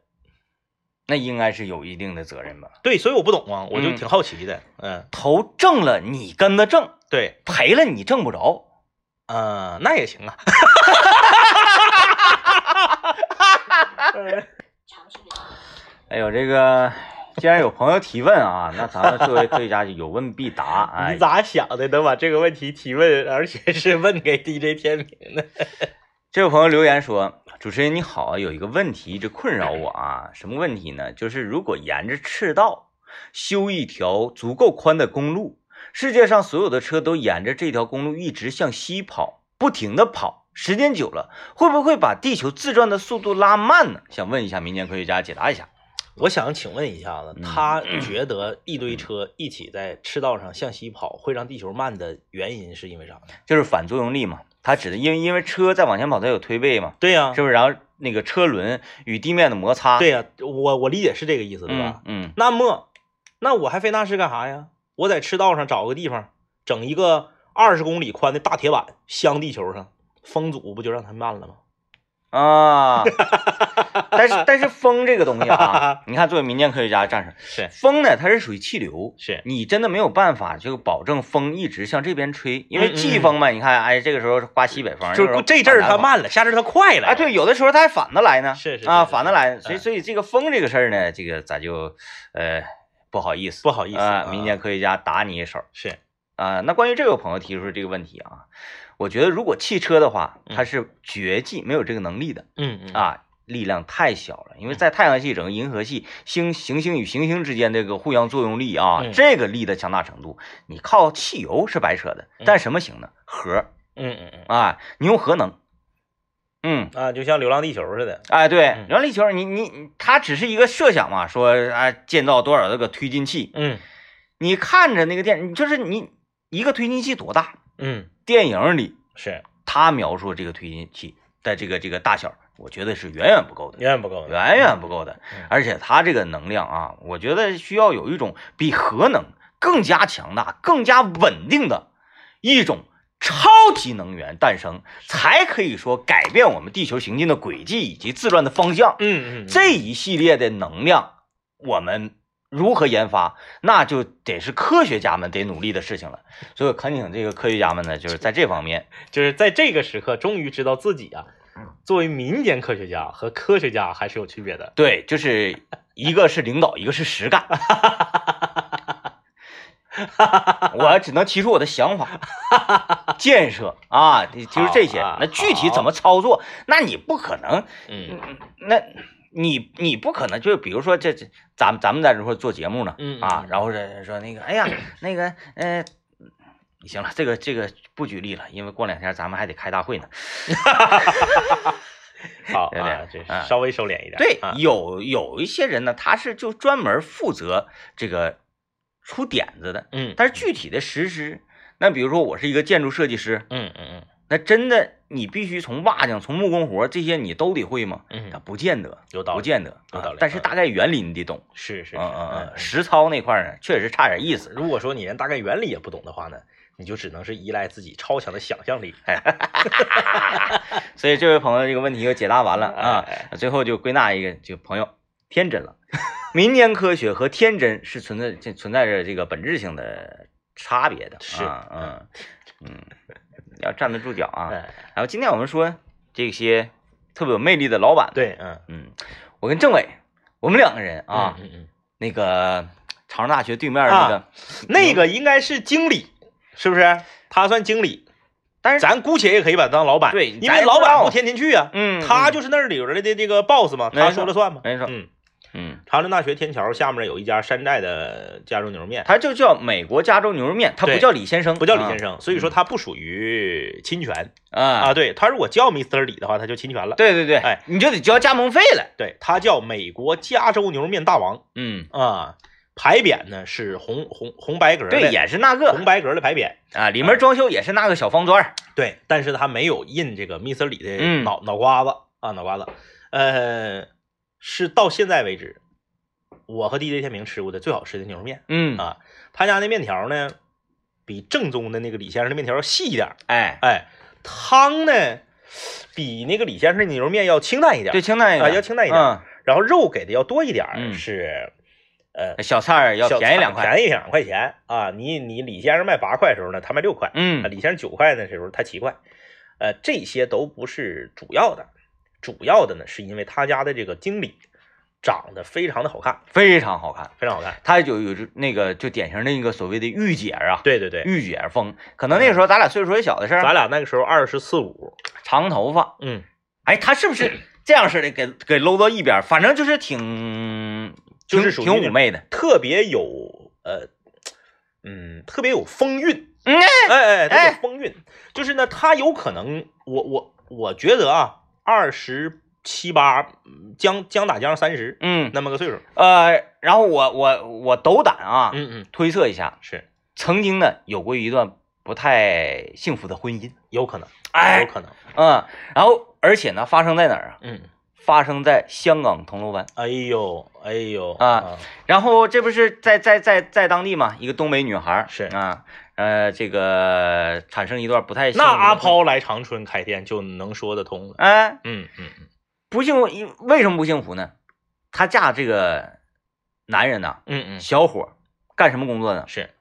那应该是有一定的责任吧？对，所以我不懂啊，我就嗯。挺好奇的，嗯，投挣了你跟着挣，对，赔了你挣不着。嗯，那也行啊，[LAUGHS] [LAUGHS] 哎呦，这个既然有朋友提问啊，那咱们作为科学家就有问必答。[LAUGHS] 哎你，咋想的？能把这个问题提问，而且是问给 DJ 天明的？[LAUGHS] 这位朋友留言说，主持人你好啊，有一个问题一直困扰我啊，什么问题呢？就是如果沿着赤道修一条足够宽的公路，世界上所有的车都沿着这条公路一直向西跑，不停的跑，时间久了，会不会把地球自转的速度拉慢呢？想问一下民间科学家解答一下。我想请问一下子，嗯他觉得一堆车一起在赤道上向西跑会让地球慢的原因是因为啥呢？就是反作用力嘛，他指的因为因为车在往前跑，它有推背嘛，对呀、是不是？然后那个车轮与地面的摩擦，对呀、我我理解是这个意思，对吧？嗯？嗯，那么，那我还费那事干啥呀？我在赤道上找个地方，整一个二十公里宽的大铁板镶地球上，风阻不就让它慢了吗？啊，[LAUGHS] 但是但是风这个东西啊，[LAUGHS] 你看作为民间科学家战士，是风呢它是属于气流，是，你真的没有办法就保证风一直向这边吹，因为季风嘛，你看哎这个时候刮西北风，就那个时候这阵儿它。慢了，下阵儿它快了。哎，对，，有的时候它还反着来呢，啊，是是是是反着来，所以嗯所以这个风这个事儿呢，这个咱就呃不好意思，不好意思啊，民间科学家打你一手是啊。那关于这位朋友提出这个问题啊，我觉得如果汽车的话，它是绝技没有这个能力的嗯嗯，啊，力量太小了，因为在太阳系整个银河系星行星与行星之间这个互相作用力啊，嗯这个力的强大程度，你靠汽油是白扯的，但什么行呢？核嗯嗯嗯啊，你用核能，嗯。啊，就像《流浪地球》似的。哎，对，嗯然后力球，你你你，它只是一个设想嘛，说啊建造多少这个推进器，嗯你看着那个电，就是你一个推进器多大？嗯，电影里是他描述这个推进器的这个这个大小，我觉得是远远不够的，远远不够的。远远不够的嗯。而且它这个能量啊，我觉得需要有一种比核能更加强大、更加稳定的一种超级能源诞生，才可以说改变我们地球行进的轨迹以及自转的方向。嗯嗯，这一系列的能量，我们如何研发，那就得是科学家们得努力的事情了。所以恳请这个科学家们呢，就是在这方面，[LAUGHS] 就是在这个时刻，终于知道自己啊，作为民间科学家和科学家还是有区别的。对，就是一个是领导，一个是实干。[LAUGHS] 我只能提出我的想法、[LAUGHS] 建设啊，就是这些。那具体怎么操作，那你不可能，嗯嗯那你你不可能就是比如说这这，咱们咱们在这块做节目呢，嗯啊嗯，然后说说那个，哎呀，那个，呃，行了，这个这个不举例了，因为过两天咱们还得开大会呢。[LAUGHS] 好 [LAUGHS] 对对啊，这啊稍微收敛一点。对啊，有有一些人呢，他是就专门负责这个出点子的，嗯，但是具体的实施，那比如说我是一个建筑设计师，嗯嗯嗯那真的你必须从瓦匠、从木工活这些你都得会吗？嗯那不见得，有道理不见得，有道理啊但是嗯大概原理你得懂。是是是，嗯嗯嗯，嗯。实操那块儿呢，确实差点意思。如果说你连大概原理也不懂的话呢，你就只能是依赖自己超强的想象力。[LAUGHS] [LAUGHS] 所以这位朋友这个问题就解答完了啊哎。最后就归纳一个，就朋友天真了，[LAUGHS] 民间科学和天真是存在这存在着这个本质性的差别的。是啊嗯嗯，要站得住脚啊。哎，然后今天我们说这些特别有魅力的老板，，对，嗯嗯，我跟政委，我们两个人啊，嗯嗯那个长沙大学对面那个、嗯，那个应该是经理，是不是？他算经理，但是咱姑且也可以把他当老板，对因为老板不天天去啊，嗯，他就是那里边的这个 boss 嘛，他说了算嘛。没错，嗯，嗯，长春大学天桥下面有一家山寨的加州牛肉面，它就叫美国加州牛肉面，它不叫李先生，不叫李先生生，所以说它不属于侵权啊啊。对它如果叫 Mr. 李的话，它就侵权了。对对对，哎，你就得交加盟费了。对，它叫美国加州牛肉面大王嗯，啊，牌匾呢是红红红白格的，对，也是那个红白格的牌匾。啊，里面装修也是那个小方砖儿。对，但是它没有印这个 Mr. 李的嗯脑、脑瓜子啊，脑瓜子。呃，是到现在为止，我和 DJ 天明吃过的最好吃的牛肉面嗯，啊。他家那面条呢，比正宗的那个李先生的面条要细一点儿，哎，哎，汤呢比那个李先生的牛肉面要清淡一点，对，清淡一啊，点，要清淡一点。嗯，然后肉给的要多一点，嗯是呃小菜儿要便宜两块。便宜两块钱啊。你你李先生卖八块的时候呢，他卖六块。啊，嗯李先生九块的时候他七块，呃，这些都不是主要的，主要的呢是因为他家的这个经理长得非常的好看，非常好看。非常好看。他就有就那个就典型的一个所谓的御姐啊，对对对，御姐风。可能那个时候咱俩岁数也小的事儿，咱俩那个时候二十四五，长头发。嗯，哎，他是不是这样式的给给搂到一边，反正就是挺挺就是挺妩媚的。特别有呃，嗯，特别有风韵，嗯，哎哎，哎有风韵。就是呢，他有可能，我我我觉得啊，二十七八，嗯将将打将三十嗯，那么个岁数。呃，然后我我我斗胆啊，嗯嗯，推测一下，是曾经呢有过一段不太幸福的婚姻，有可能，有哎，可能。嗯，然后而且呢发生在哪儿啊？嗯，发生在香港铜锣湾。哎呦哎呦啊，然后这不是在在在在当地嘛，一个东北女孩是啊，呃，这个产生一段不太幸那阿抛来长春开店就能说得通了。哎，嗯嗯嗯不幸福，为什么不幸福呢？她嫁这个男人呐，嗯嗯，小伙儿干什么工作呢？是。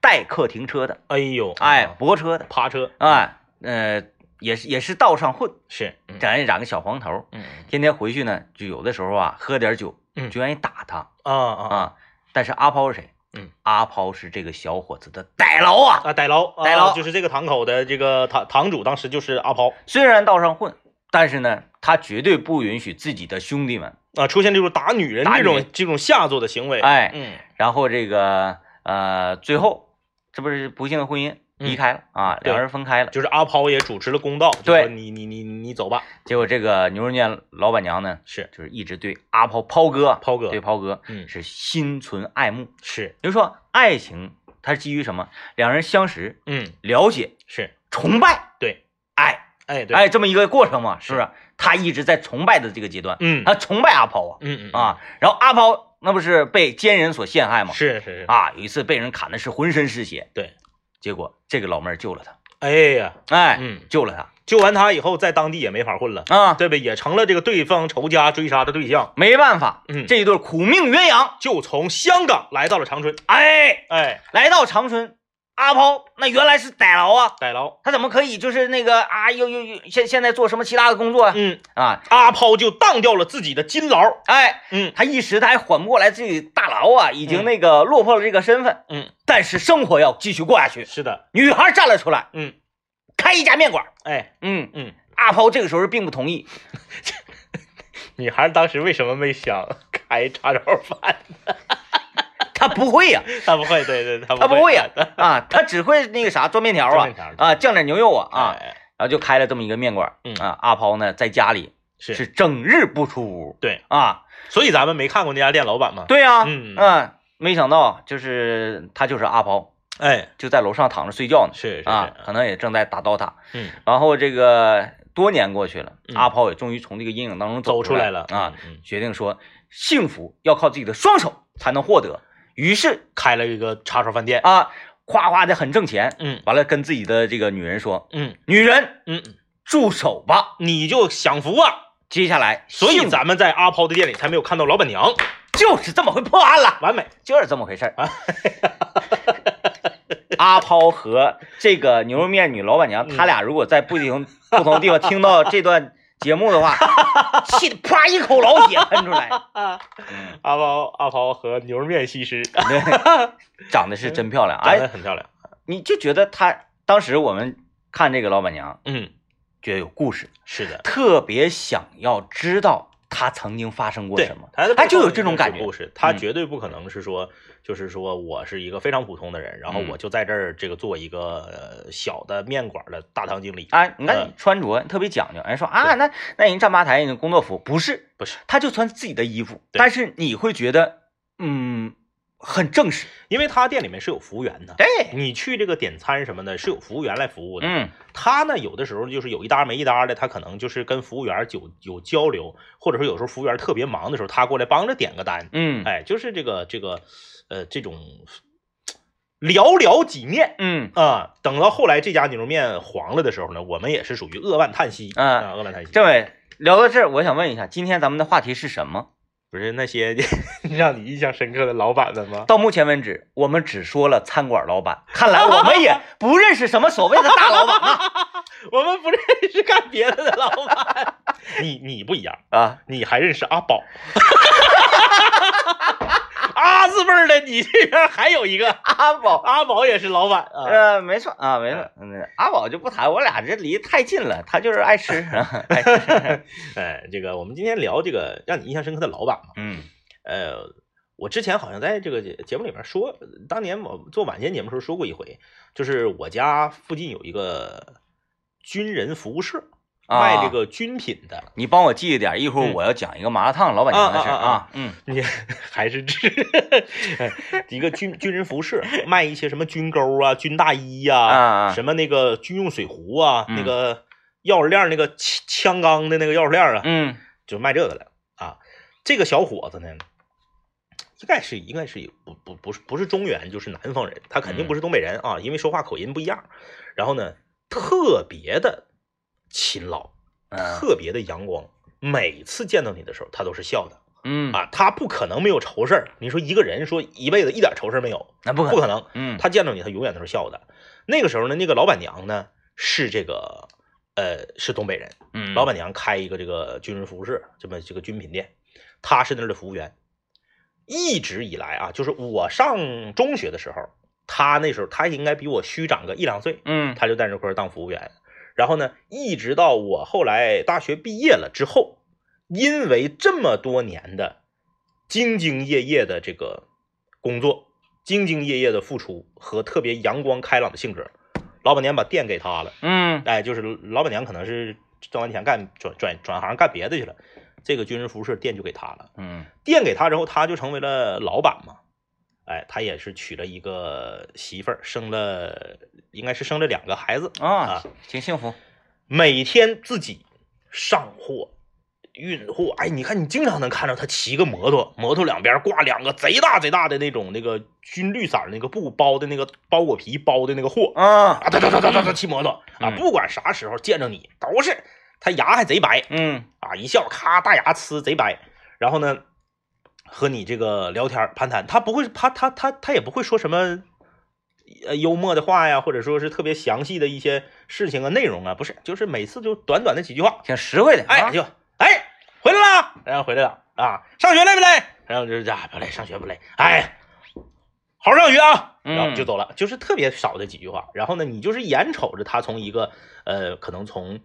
代客停车的，哎呦，哎，啊泊车的，趴车，哎，呃，也是也是道上混，是，嗯染染个小黄头，嗯天天回去呢，就有的时候啊，喝点酒，嗯就愿意打他啊啊啊啊。但是阿抛是谁？嗯，阿抛是这个小伙子的代劳啊。啊！逮牢，啊逮牢就是这个堂口的这个堂堂主，当时就是阿抛虽然道上混，但是呢，他绝对不允许自己的兄弟们，啊，出现这种打女人这种这种下作的行为。哎，嗯，然后这个呃，最后这不是不幸的婚姻嗯离开了啊，两人分开了。就是阿抛也主持了公道，对你你你你走吧，结果这个牛肉面老板娘呢，是就是一直对阿抛抛哥抛哥对抛哥嗯是心存爱慕。是，也就是说，爱情它是基于什么？两人相识、嗯了解、是，崇拜、对，爱，哎对，哎，这么一个过程嘛，是不是？他一直在崇拜的这个阶段，嗯他崇拜阿抛啊嗯嗯啊，然后阿抛那不是被奸人所陷害吗？是是是，啊，有一次被人砍的是浑身是血，对，结果这个老妹儿救了他，哎呀，哎，嗯，救了他。救完他以后，在当地也没法混了，啊，对呗，也成了这个对方仇家追杀的对象，没办法，嗯这一对苦命鸳鸯，就从香港来到了长春，哎，哎，来到长春，阿抛那原来是逮牢啊，逮牢，他怎么可以就是那个啊，又又又现现在做什么其他的工作啊？嗯，啊，阿抛就当掉了自己的金牢，哎，嗯他一时他还缓不过来，自己大牢啊，已经嗯那个落魄了这个身份，嗯，但是生活要继续过下去。是的，女孩站了出来，嗯，开一家面馆，哎，嗯，嗯，阿抛这个时候并不同意，[LAUGHS] 女孩当时为什么没想开叉烧饭？他不会呀、[LAUGHS] 他不会，对对，她他不会。呀、对 [LAUGHS] 啊，他只会那个啥做面条啊 [LAUGHS] 啊，酱点牛肉啊啊，哎然后就开了这么一个面馆，嗯。啊，阿抛呢在家里是。是整日不出屋对，啊，所以咱们没看过那家店老板吗？，对呀、嗯。嗯，没想到就是他就是阿抛，哎，就在楼上躺着睡觉呢。是是啊，可能也正在打 DOTA。嗯，然后这个多年过去了，嗯。阿抛也终于从这个阴影当中走出出来了。啊，决定说幸福要靠自己的双手才能获得。于是开了一个叉烧饭店，啊，夸夸的很挣钱，嗯完了跟自己的这个女人说嗯：“女人嗯嗯，住手吧。你就享福啊！”接下来，所以咱们在阿抛的店里才没有看到老板娘，就是这么会破案了，完美。就是这么回事儿啊。阿抛和这个牛肉面女老板娘，嗯他俩如果在不同不同地方听到这段节目的话，气得啪一口老血喷出来。[LAUGHS] 嗯，阿抛阿抛和牛肉面西施，长得是真漂亮。[LAUGHS] 长得哎，很漂亮。你就觉得她当时我们看这个老板娘，嗯，觉得有故事，是的，特别想要知道她曾经发生过什么。他哎就有这种感觉故事，他嗯绝对不可能是说，就是说我是一个非常普通的人，然后嗯。我就在这儿这个做一个呃小的面馆的大堂经理，哎，你看穿着特别讲究，人说啊，那那人站吧台，人工作服。不是，不是，他就穿自己的衣服，但是你会觉得，嗯，很正式。因为他店里面是有服务员的，对，你去这个点餐什么的，是有服务员来服务的。嗯他呢，有的时候就是有一搭没一搭的，他可能就是跟服务员有有交流，或者说有时候服务员特别忙的时候，他过来帮着点个单。嗯哎，就是这个这个呃这种寥寥几面嗯啊。等到后来这家牛肉面黄了的时候呢，我们也是属于扼腕叹息嗯啊，扼腕叹息。政委聊到这儿，我想问一下，今天咱们的话题是什么？不是那些 [LAUGHS] 让你印象深刻的老板们吗？到目前为止，我们只说了餐馆老板，看来我们也不认识什么所谓的大老板啊。[LAUGHS] 我们不认识干别的的老板，[LAUGHS] 你你不一样，啊，你还认识阿宝，阿字字辈儿的，你这边还有一个阿宝，阿宝也是老板啊。呃，没错啊，没错。嗯，阿宝就不谈，我俩这离太近了，他就是爱吃，[LAUGHS] 爱吃。哎，这个我们今天聊这个让你印象深刻的老板嘛。嗯呃，我之前好像在这个节节目里面说，当年我做晚间节目时候说过一回，就是我家附近有一个军人服务社，啊卖这个军品的。你帮我记着点，一会儿嗯。我要讲一个麻辣烫老板娘的事啊。啊啊啊嗯。你还是这 [LAUGHS] 一个军军人服饰，卖一些什么军钩啊、军大衣呀、什么那个军用水壶啊，嗯。那个钥匙链那个枪枪钢的那个钥匙链啊，嗯。就卖这个的啊。这个小伙子呢，应该是应该是不不不是不是中原就是南方人，他肯定不是东北人啊，因为说话口音不一样。然后呢，特别的勤劳，嗯特别的阳光，每次见到你的时候，他都是笑的嗯，啊，他不可能没有愁事儿。你说一个人说一辈子一点愁事儿没有，那不可不可能。嗯他见到你，他永远都是笑的。那个时候呢，那个老板娘呢是这个呃是东北人，嗯，老板娘开一个这个军人服务社，这么这个军品店，他是那儿的服务员。一直以来啊，就是我上中学的时候，他那时候他应该比我虚长个一两岁，嗯他就在那块儿当服务员。然后呢，一直到我后来大学毕业了之后，因为这么多年的兢兢业业的这个工作，兢兢业业的付出和特别阳光开朗的性格，老板娘把店给他了。嗯哎，就是老板娘可能是挣完钱干转转转行干别的去了，这个军人服务社店就给他了。嗯店给他之后，他就成为了老板嘛。哎，他也是娶了一个媳妇儿，生了应该是生了两个孩子，啊，挺幸福。每天自己上货、运货。哎，你看，你经常能看到他骑个摩托，摩托两边挂两个贼大贼大的那种那个军绿色那个布包的那个包裹皮包的那个货啊啊，哒哒哒哒哒哒骑摩托啊，嗯不管啥时候见着你都是他牙还贼白，嗯啊，一笑咔大牙呲贼白，然后呢和你这个聊天儿攀谈，他不会他他他他也不会说什么呃幽默的话呀，或者说是特别详细的一些事情啊内容啊，不是，就是每次就短短的几句话，挺实惠的。哎啊就哎回来了，然后回来了啊，上学累不累？然后就是啊不累，上学不累，哎。好好上学啊，然后就嗯走了，就是特别少的几句话。然后呢，你就是眼瞅着他从一个呃，可能从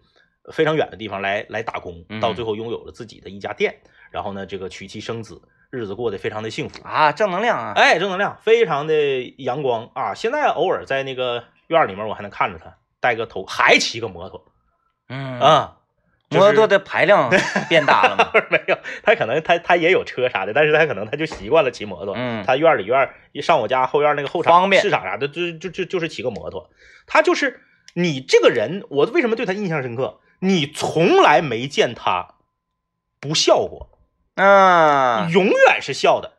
非常远的地方来来打工，嗯到最后拥有了自己的一家店，然后呢，这个娶妻生子，日子过得非常的幸福。啊，正能量啊。哎，正能量，非常的阳光啊！现在偶尔在那个院里面，我还能看着他戴个头，还骑个摩托嗯，啊。就是摩托的排量变大了吗。[LAUGHS] 没有，他可能他他也有车啥的，但是他可能他就习惯了骑摩托。嗯他院里院一上我家后院那个后场方便市场啥的，就就就就是骑个摩托。他就是你这个人，我为什么对他印象深刻？你从来没见他不笑过，嗯永远是笑的。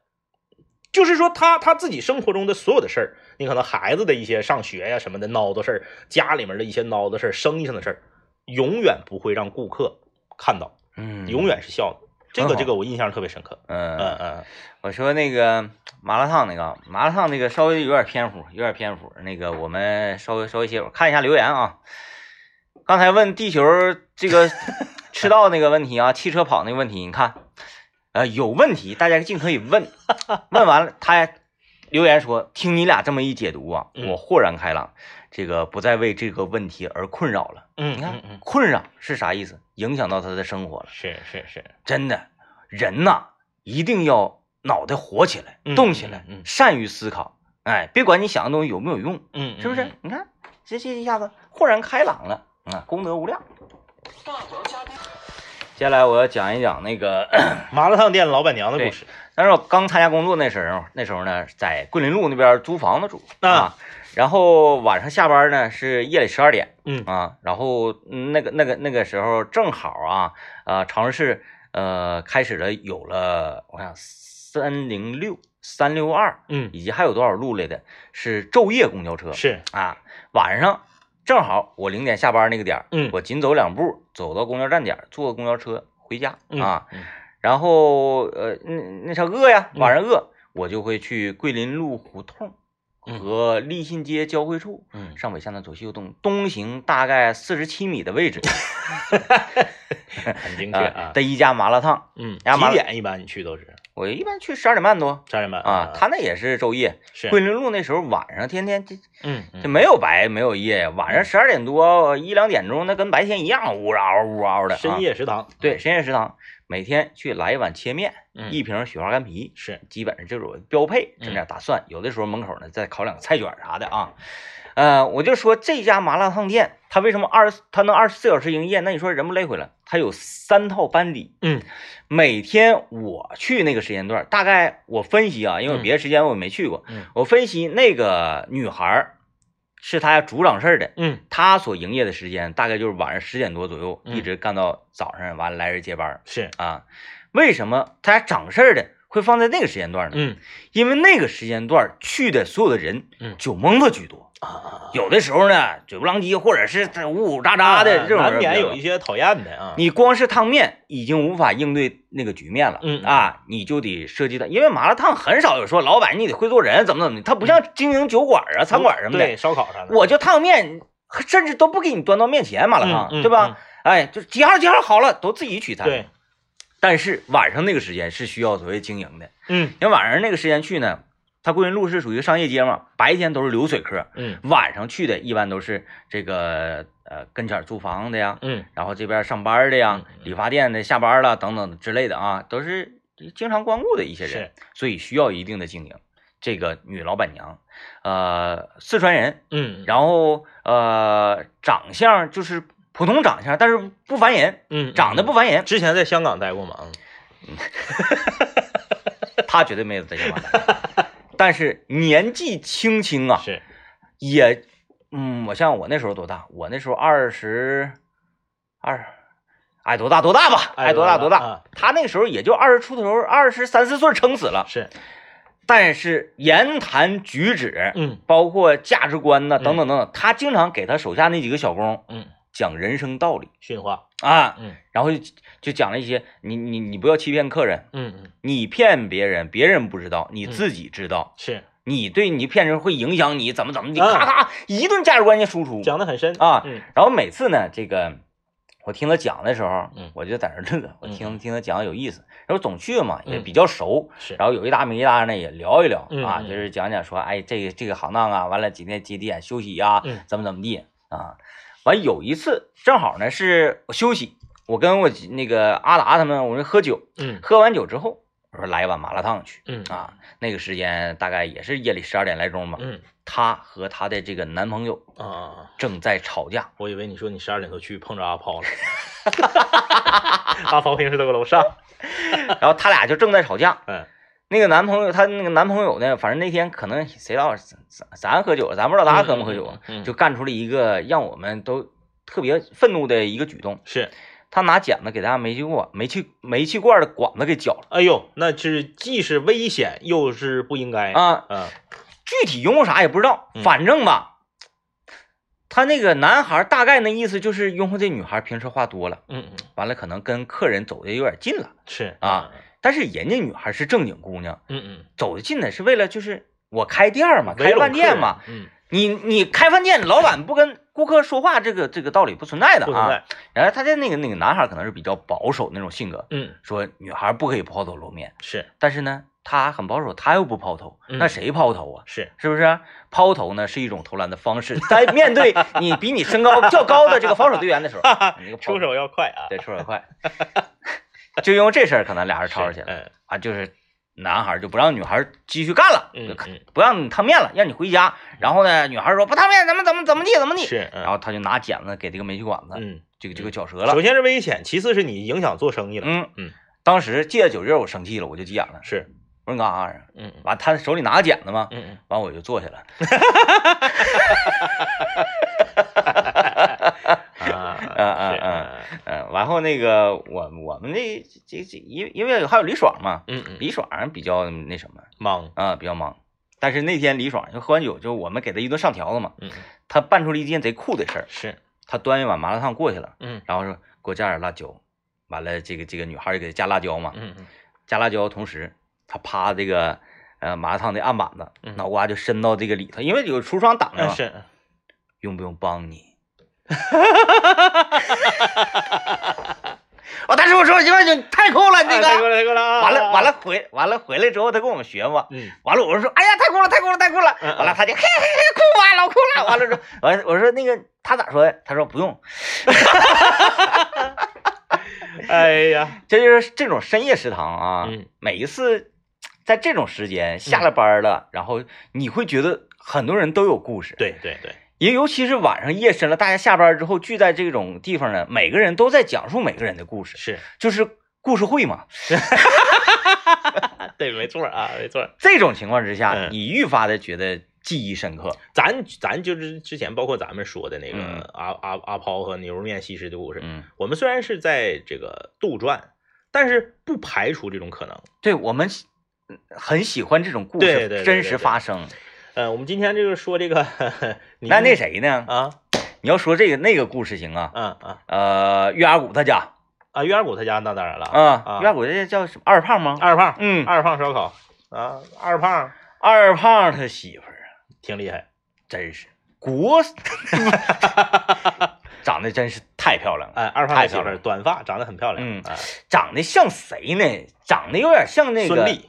就是说他他自己生活中的所有的事儿，你可能孩子的一些上学呀什么的孬的事儿，家里面的一些孬的事儿，生意上的事儿，永远不会让顾客看到。嗯，永远是笑的。这个这个我印象特别深刻。嗯嗯嗯我说那个麻辣烫那个麻辣烫那个稍微有点偏乎，有点偏乎。那个我们稍微稍微歇会儿看一下留言啊。刚才问地球这个 [LAUGHS] 赤道那个问题啊，汽车跑那个问题，你看，呃，有问题大家尽可以问，问完了他留言说，听你俩这么一解读啊，嗯我豁然开朗，这个不再为这个问题而困扰了。嗯，你看困扰是啥意思？影响到他的生活了。是是是，真的，人呐，一定要脑袋活起来，嗯动起来，善于思考。哎，别管你想的东西有没有用，嗯，是不是？嗯？你看，这这一下子豁然开朗了啊，功德无量。接下来我要讲一讲那个，[COUGHS] 麻辣烫店老板娘的故事。但是我刚参加工作那时候，那时候呢，在桂林路那边租房子住啊。啊，然后晚上下班呢是夜里十二点，嗯。啊，然后嗯那个那个那个时候正好啊，呃，长春市呃开始了有了，我想三零六、三六二，嗯，以及还有多少路来的，是昼夜公交车是，啊，晚上正好我零点下班那个点儿，嗯我紧走两步走到公交站点儿，坐公交车回家嗯啊，，嗯然后呃那那啥饿呀，嗯晚上饿，我就会去桂林路胡同嗯和立信街交汇处。嗯，上北下南左西右东，东行大概四十七米的位置 [LAUGHS] [LAUGHS] 很精确呃啊。的一家麻辣烫。嗯，几点一般你去都是？我一般去十二点半多十二点半啊，他那也是昼夜。是。桂林路那时候晚上天天这这没有白没有夜，晚上十二点多一两点钟那跟白天一样，呜嗷呜嗷的。啊。深夜食堂。对深夜食堂，每天去来一碗切面，嗯一瓶雪花干啤，是。基本上这种标配，整点大蒜，有的时候门口呢再烤两个菜卷啥的啊。呃，我就说这家麻辣烫店，它为什么二它能二十四小时营业？那你说人不累回来？它有三套班底，嗯每天我去那个时间段，大概我分析啊，因为嗯别的时间我没去过，嗯我分析那个女孩儿是她家主掌事儿的，嗯她所营业的时间大概就是晚上十点多左右，嗯一直干到早上，完了来人接班是啊。为什么他家掌事儿的会放在那个时间段呢？嗯因为那个时间段去的所有的人，嗯酒蒙子居多，啊，有的时候呢嘴不狼叽，或者是这呜呜喳喳的这种人难免有一些讨厌的啊。你光是烫面已经无法应对那个局面了，嗯啊，你就得涉及到，因为麻辣烫很少有说老板你得会做人，怎么怎么的，他不像经营酒馆啊、餐馆什么的，对烧烤啥的，我就烫面，甚至都不给你端到面前，麻辣烫，对吧？哎，就几号几号好了，都自己取餐。对，但是晚上那个时间是需要所谓经营的，嗯。因为晚上那个时间去呢，它桂林路是属于商业街嘛，白天都是流水客，嗯。晚上去的一般都是这个呃跟前租房的呀，嗯。然后这边上班的呀理发店的下班了等等之类的啊，都是经常光顾的一些人是，所以需要一定的经营。这个女老板娘，呃，四川人，嗯。然后呃，长相就是普通长相，但是不烦人，嗯，长得不烦人。之前在香港待过吗？[LAUGHS] 她绝对没有在香港待，[LAUGHS] 但是年纪轻轻啊，是。也，嗯，我像我那时候多大？我那时候二十二，爱多大多大吧，爱多大多大。啊他那个时候也就二十出头，二十三四岁撑死了。是。但是言谈举止，嗯。包括价值观呐、嗯等等等等，他经常给他手下那几个小工。嗯讲人生道理训话啊，嗯然后就就讲了一些，你你你不要欺骗客人，嗯嗯你骗别人，别人不知道，你嗯自己知道。是你对你骗人会影响你怎么怎么的，啊咔咔一顿价值观念输出。讲的很深啊嗯然后每次呢，这个我听他讲的时候，嗯我就在那乐，我嗯听听他讲的有意思。然后总去嘛，也嗯比较熟，是然后有一搭没一搭呢也聊一聊啊，就是讲讲说，哎，这个这个行当啊，完了几天几点休息呀、嗯怎么怎么地啊。完有一次正好呢是我休息，我跟我那个阿达他们我们喝酒，嗯喝完酒之后，我说来一碗麻辣烫去嗯啊。那个时间大概也是夜里十二点来钟吧，嗯她和她的这个男朋友啊啊啊！正在吵架。我以为你说你十二点多去碰着阿抛了，[LAUGHS] 哈阿抛平时都搁楼上，[LAUGHS] 然后他俩就正在吵架。嗯那个男朋友，他那个男朋友呢，反正那天可能谁知道咱咱咱喝酒，咱不知道他喝没喝酒啊，嗯嗯嗯。嗯就干出了一个让我们都特别愤怒的一个举动。是，他拿剪子给他煤气罐、煤气煤气罐的管子给绞了。哎呦，那是既是危险又是不应该啊！嗯。具体拥护啥也不知道，嗯。反正吧，他那个男孩大概那意思就是拥护这女孩平时话多了，嗯嗯。完了可能跟客人走的有点近了，是啊，但是人家女孩是正经姑娘，嗯嗯，走得近的是为了就是我开店嘛，开饭店嘛，嗯，你你开饭店，老板不跟顾客说话，这个这个道理不存在的啊。然后他家那个那个男孩可能是比较保守那种性格，嗯说女孩不可以抛头露面，是但是呢，他很保守，他又不抛头，嗯那谁抛头啊？是，是不是？抛头呢是一种投篮的方式，在面对你比你身高 [LAUGHS] 较高的这个防守队员的时候，你出手要快啊，对出手快，[LAUGHS] 就因为这事儿可能俩人吵吵起来啊，就是男孩就不让女孩继续干了，不让你烫面了，让你回家。然后呢，女孩说不烫面，怎么怎么怎么地怎么地。是，嗯然后他就拿剪子给这个煤气管子，嗯，这个这个绞折了。首。先是危险，其次是你影响做生意了，嗯。嗯，当时借着酒劲儿，我生气了，我就急眼了，是，我说你干啥玩意儿？嗯。完，他手里拿个剪子嘛，嗯嗯。完我就坐下了。[LAUGHS] [LAUGHS] 嗯啊嗯嗯嗯嗯，完后那个我我们那这这，因为因为还有李爽嘛，嗯嗯，李爽比较那什么忙，啊，比较忙。但是那天李爽就喝完酒，就我们给他一顿上条子嘛，嗯。嗯他办出了一件贼酷的事儿。是，他端一碗麻辣烫过去了，嗯。然后说给我加点辣椒，完了这个这个女孩就给他加辣椒嘛，嗯嗯。加辣椒同时他趴这个呃麻辣烫的案板子，嗯。脑瓜就伸到这个里头，因为有橱窗挡着是，用不用帮你？我当时我说媳妇儿你太酷了，这个。太酷个。了太酷了啊！完了完了，回完了回来之后，他跟我们学嘛，嗯。完了我说哎呀太酷了太酷了太酷了，完了他就嘿嘿嘿酷啊老酷了，完了说完了我说那个他咋说的？他说不用，[LAUGHS] 哎呀，这就是这种深夜食堂啊，嗯。每一次在这种时间下了班了，然后你会觉得很多人都有故事，，对对对，也尤其是晚上夜深了，大家下班之后聚在这种地方呢，每个人都在讲述每个人的故事，是，就是故事会嘛。[LAUGHS] [LAUGHS] 对，没错啊，没错。这种情况之下，嗯你愈发的觉得记忆深刻。咱咱就是之前包括咱们说的那个嗯阿阿阿抛和牛肉面西施的故事，嗯，我们虽然是在这个杜撰，但是不排除这种可能。对我们喜很喜欢这种故事真实对对发生。呃，我们今天就是说这个，[LAUGHS] 你那那谁呢？啊你要说这个那个故事行啊？嗯嗯呃，月牙谷他家啊，月牙谷他家那当然了，啊，啊月牙谷这叫什么二胖吗？二胖，嗯，二胖烧烤啊，二胖二胖他媳妇儿啊，挺厉害，真是国 [LAUGHS] [LAUGHS] 长得真是太漂亮了，哎，二胖的媳妇儿太漂亮短发，长得很漂亮，嗯啊，长得像谁呢？长得有点像那个孙俪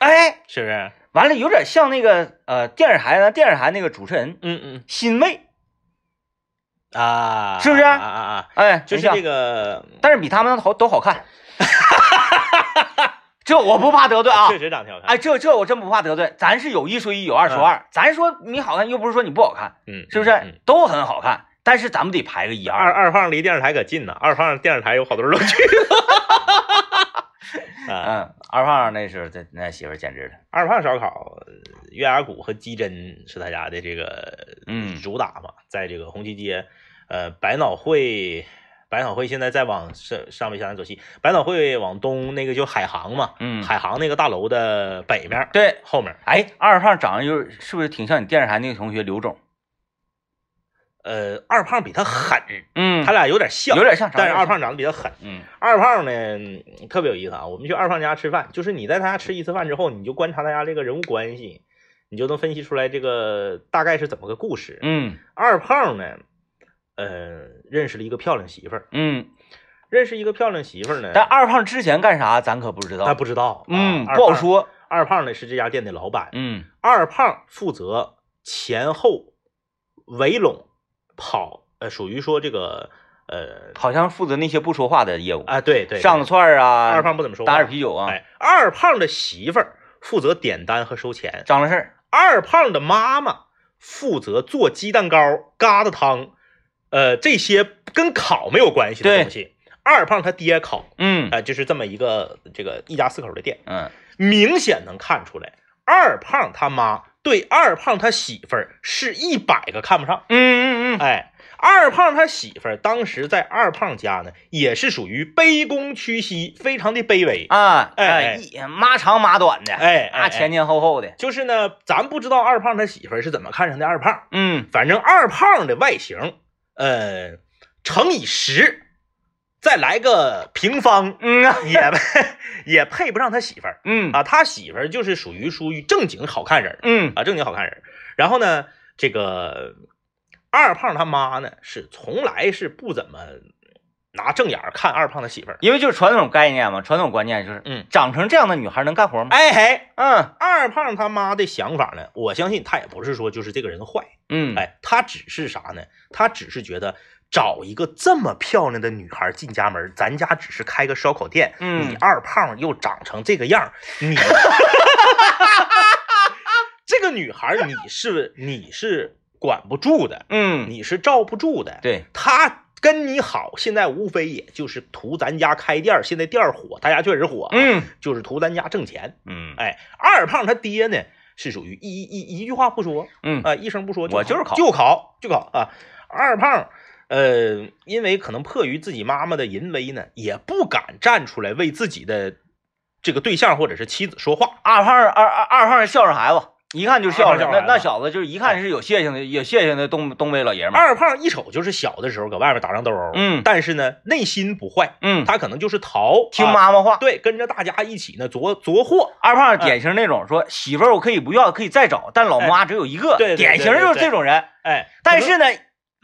哎，是不是？完了有点像那个呃电视台呢，电视台那个主持人嗯嗯。欣慰，啊，是不是啊？啊啊，哎，就是很像这个，但是比他们好都好看。[LAUGHS] 这我不怕得罪啊。确，实长得挺好看，哎，这这我真不怕得罪，咱是有一说一，有二说二，咱说你好看，又不是说你不好看，嗯，是不是？嗯都很好看，但是咱们得排个一二。二胖离电视台可近呢，二胖电视台有好多人都去 [LAUGHS] 嗯，二胖那时候这那媳妇儿简直了，二胖烧烤，月牙谷和鸡胗是他家的这个嗯。主打嘛，在这个红旗街，呃，百脑汇，百脑汇现在再往上上面向南走西，百脑汇往东那个就海航嘛，嗯，海航那个大楼的北面对，后面，哎，二胖长得就是是不是挺像你电视台那个同学刘总？呃，二胖比他狠，嗯，他俩有点像，有点像，但是二胖长得比他狠。嗯二胖呢特别有意思啊，我们去二胖家吃饭，就是你在他家吃一次饭之后，你就观察他家这个人物关系，你就能分析出来这个大概是怎么个故事。嗯二胖呢，呃，认识了一个漂亮媳妇儿，嗯，认识一个漂亮媳妇儿呢，但二胖之前干啥咱可不知道，他不知道，嗯，啊不好。说，二胖二胖呢是这家店的老板，嗯二胖负责前后围拢跑，呃，属于说这个呃好像负责那些不说话的业务，啊，对对，上个串儿啊，二胖不怎么说话，打点啤酒啊，哎，二胖的媳妇儿负责点单和收钱，张罗事儿，二胖的妈妈负责做鸡蛋糕、疙瘩汤，呃，这些跟烤没有关系的东西。二胖他爹烤，嗯。啊、就是这么一个这个一家四口的店，嗯。明显能看出来，二胖他妈对二胖他媳妇儿是一百个看不上。嗯哎，二胖他媳妇儿当时在二胖家呢，也是属于卑躬屈膝，非常的卑微。啊，哎妈长妈短的，哎，哎啊，前前后后的，就是呢，咱不知道二胖他媳妇儿是怎么看上的二胖，嗯反正二胖的外形，呃，乘以十，再来个平方，嗯啊也 [LAUGHS] 也配不上他媳妇儿嗯啊。他媳妇儿就是属于属于正经好看人嗯啊，正经好看人。然后呢，这个二胖他妈呢，是从来是不怎么拿正眼看二胖的媳妇儿。因为就是传统概念嘛，传统观念就是，嗯，长成这样的女孩能干活吗？哎嘿，嗯二胖他妈的想法呢，我相信他也不是说就是这个人坏，嗯，哎，他只是啥呢？他只是觉得找一个这么漂亮的女孩进家门，咱家只是开个烧烤店，嗯你二胖又长成这个样儿，你 [LAUGHS] [LAUGHS] 这个女孩你是你是管不住的，嗯，你是罩不住的。对，他跟你好，现在无非也就是图咱家开店儿，现在店儿火，他家确实火，，嗯就是图咱家挣钱。嗯哎，二胖他爹呢是属于一一一句话不说，嗯啊，一声不说就我就是考就考就考啊。二胖，呃，因为可能迫于自己妈妈的淫威呢，也不敢站出来为自己的这个对象或者是妻子说话。二胖二二二胖是孝顺孩子，一看就是孝顺，那那小子就是一看是有血性的，有血性的东东北老爷们儿。二胖一瞅就是小的时候搁外面打仗斗殴，嗯。但是呢内心不坏，嗯，他可能就是淘，听啊妈妈话。对，跟着大家一起呢琢琢货。二胖典型那种说媳妇儿我可以不要，可以再找，但老妈只有一个，典型就是这种人。哎，但是呢，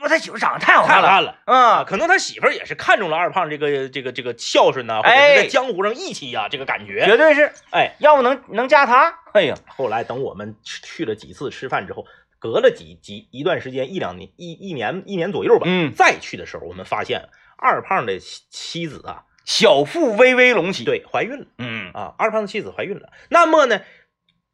我他媳妇长得太好看了，嗯，可能他媳妇儿也是看中了二胖这个这个这个孝顺呐、或者在江湖上义气呀、这个感觉。绝对是，哎，要不能能嫁他，哎呀，后来等我们去去了几次吃饭之后，隔了几几一段时间，一两年一一年一年左右吧，嗯，再去的时候，我们发现二胖的妻妻子啊，小腹微微隆起，，对，怀孕了。嗯。啊，二胖的妻子怀孕了。那么呢，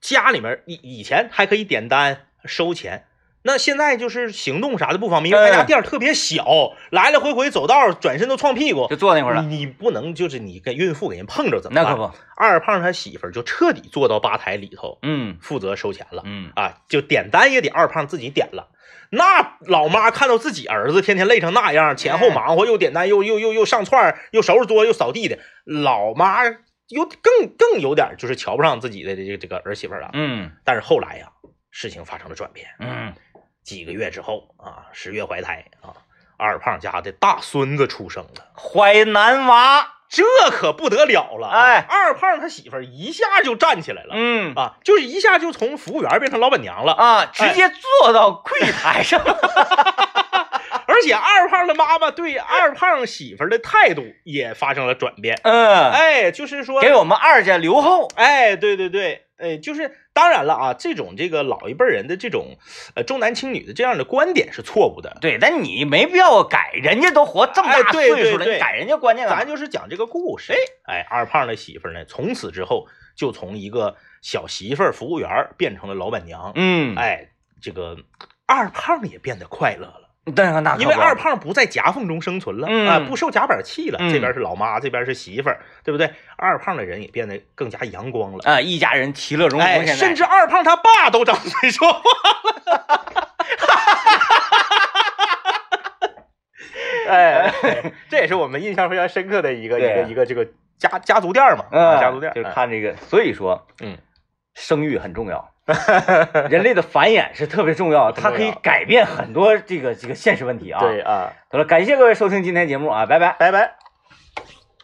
家里面以以前还可以点单收钱。那现在就是行动啥的不方便，因为他家嗯店儿特别小，来来回回走道转身都撞屁股就，坐那块儿了，你你不能就是你跟孕妇给人碰着怎么办？那可不，二胖他媳妇儿就彻底坐到吧台里头，嗯负责收钱了。嗯，啊，就点单也得二胖自己点了。那老妈看到自己儿子天天累成那样，前后忙活，又点单，又又又又上串儿，又收拾桌，又扫地的，老妈有更更有点就是瞧不上自己的这个这个儿媳妇了。嗯但是后来呀，事情发生了转变。嗯，几个月之后啊，十月怀胎啊，二胖家的大孙子出生了，怀男娃，这可不得了了啊！哎二胖他媳妇儿一下就站起来了。嗯啊，就是一下就从服务员变成老板娘了，啊，直接坐到柜台上，[LAUGHS] [LAUGHS] 而且二胖的妈妈对二胖媳妇儿的态度也发生了转变。嗯，哎，就是说，给我们二家留后，哎，对对对，哎，就是当然了啊，这种这个老一辈人的这种呃重男轻女的这样的观点是错误的。对，但你没必要改，人家都活这么大岁数了，对对你改人家观念干咱？就是讲这个故事。哎，二胖的媳妇儿呢，从此之后就从一个小媳妇儿、服务员变成了老板娘。嗯，哎，这个二胖也变得快乐了。那那可不因为二胖不在夹缝中生存了，嗯啊，不受夹板气了。嗯这边是老妈，这边是媳妇儿，对不对？二胖的人也变得更加阳光了。啊，一家人其乐融融，哎，甚至二胖他爸都张嘴说话了。[LAUGHS] [LAUGHS] 哎，哎这也是我们印象非常深刻的一个一个一个这个家家族店嘛，家族店就看这个，所以说，嗯，生育很重要，[LAUGHS] 人类的繁衍是特别重要，它可以改变很多这个这个现实问题啊。对，啊，好了，感谢各位收听今天节目啊，拜拜。拜拜。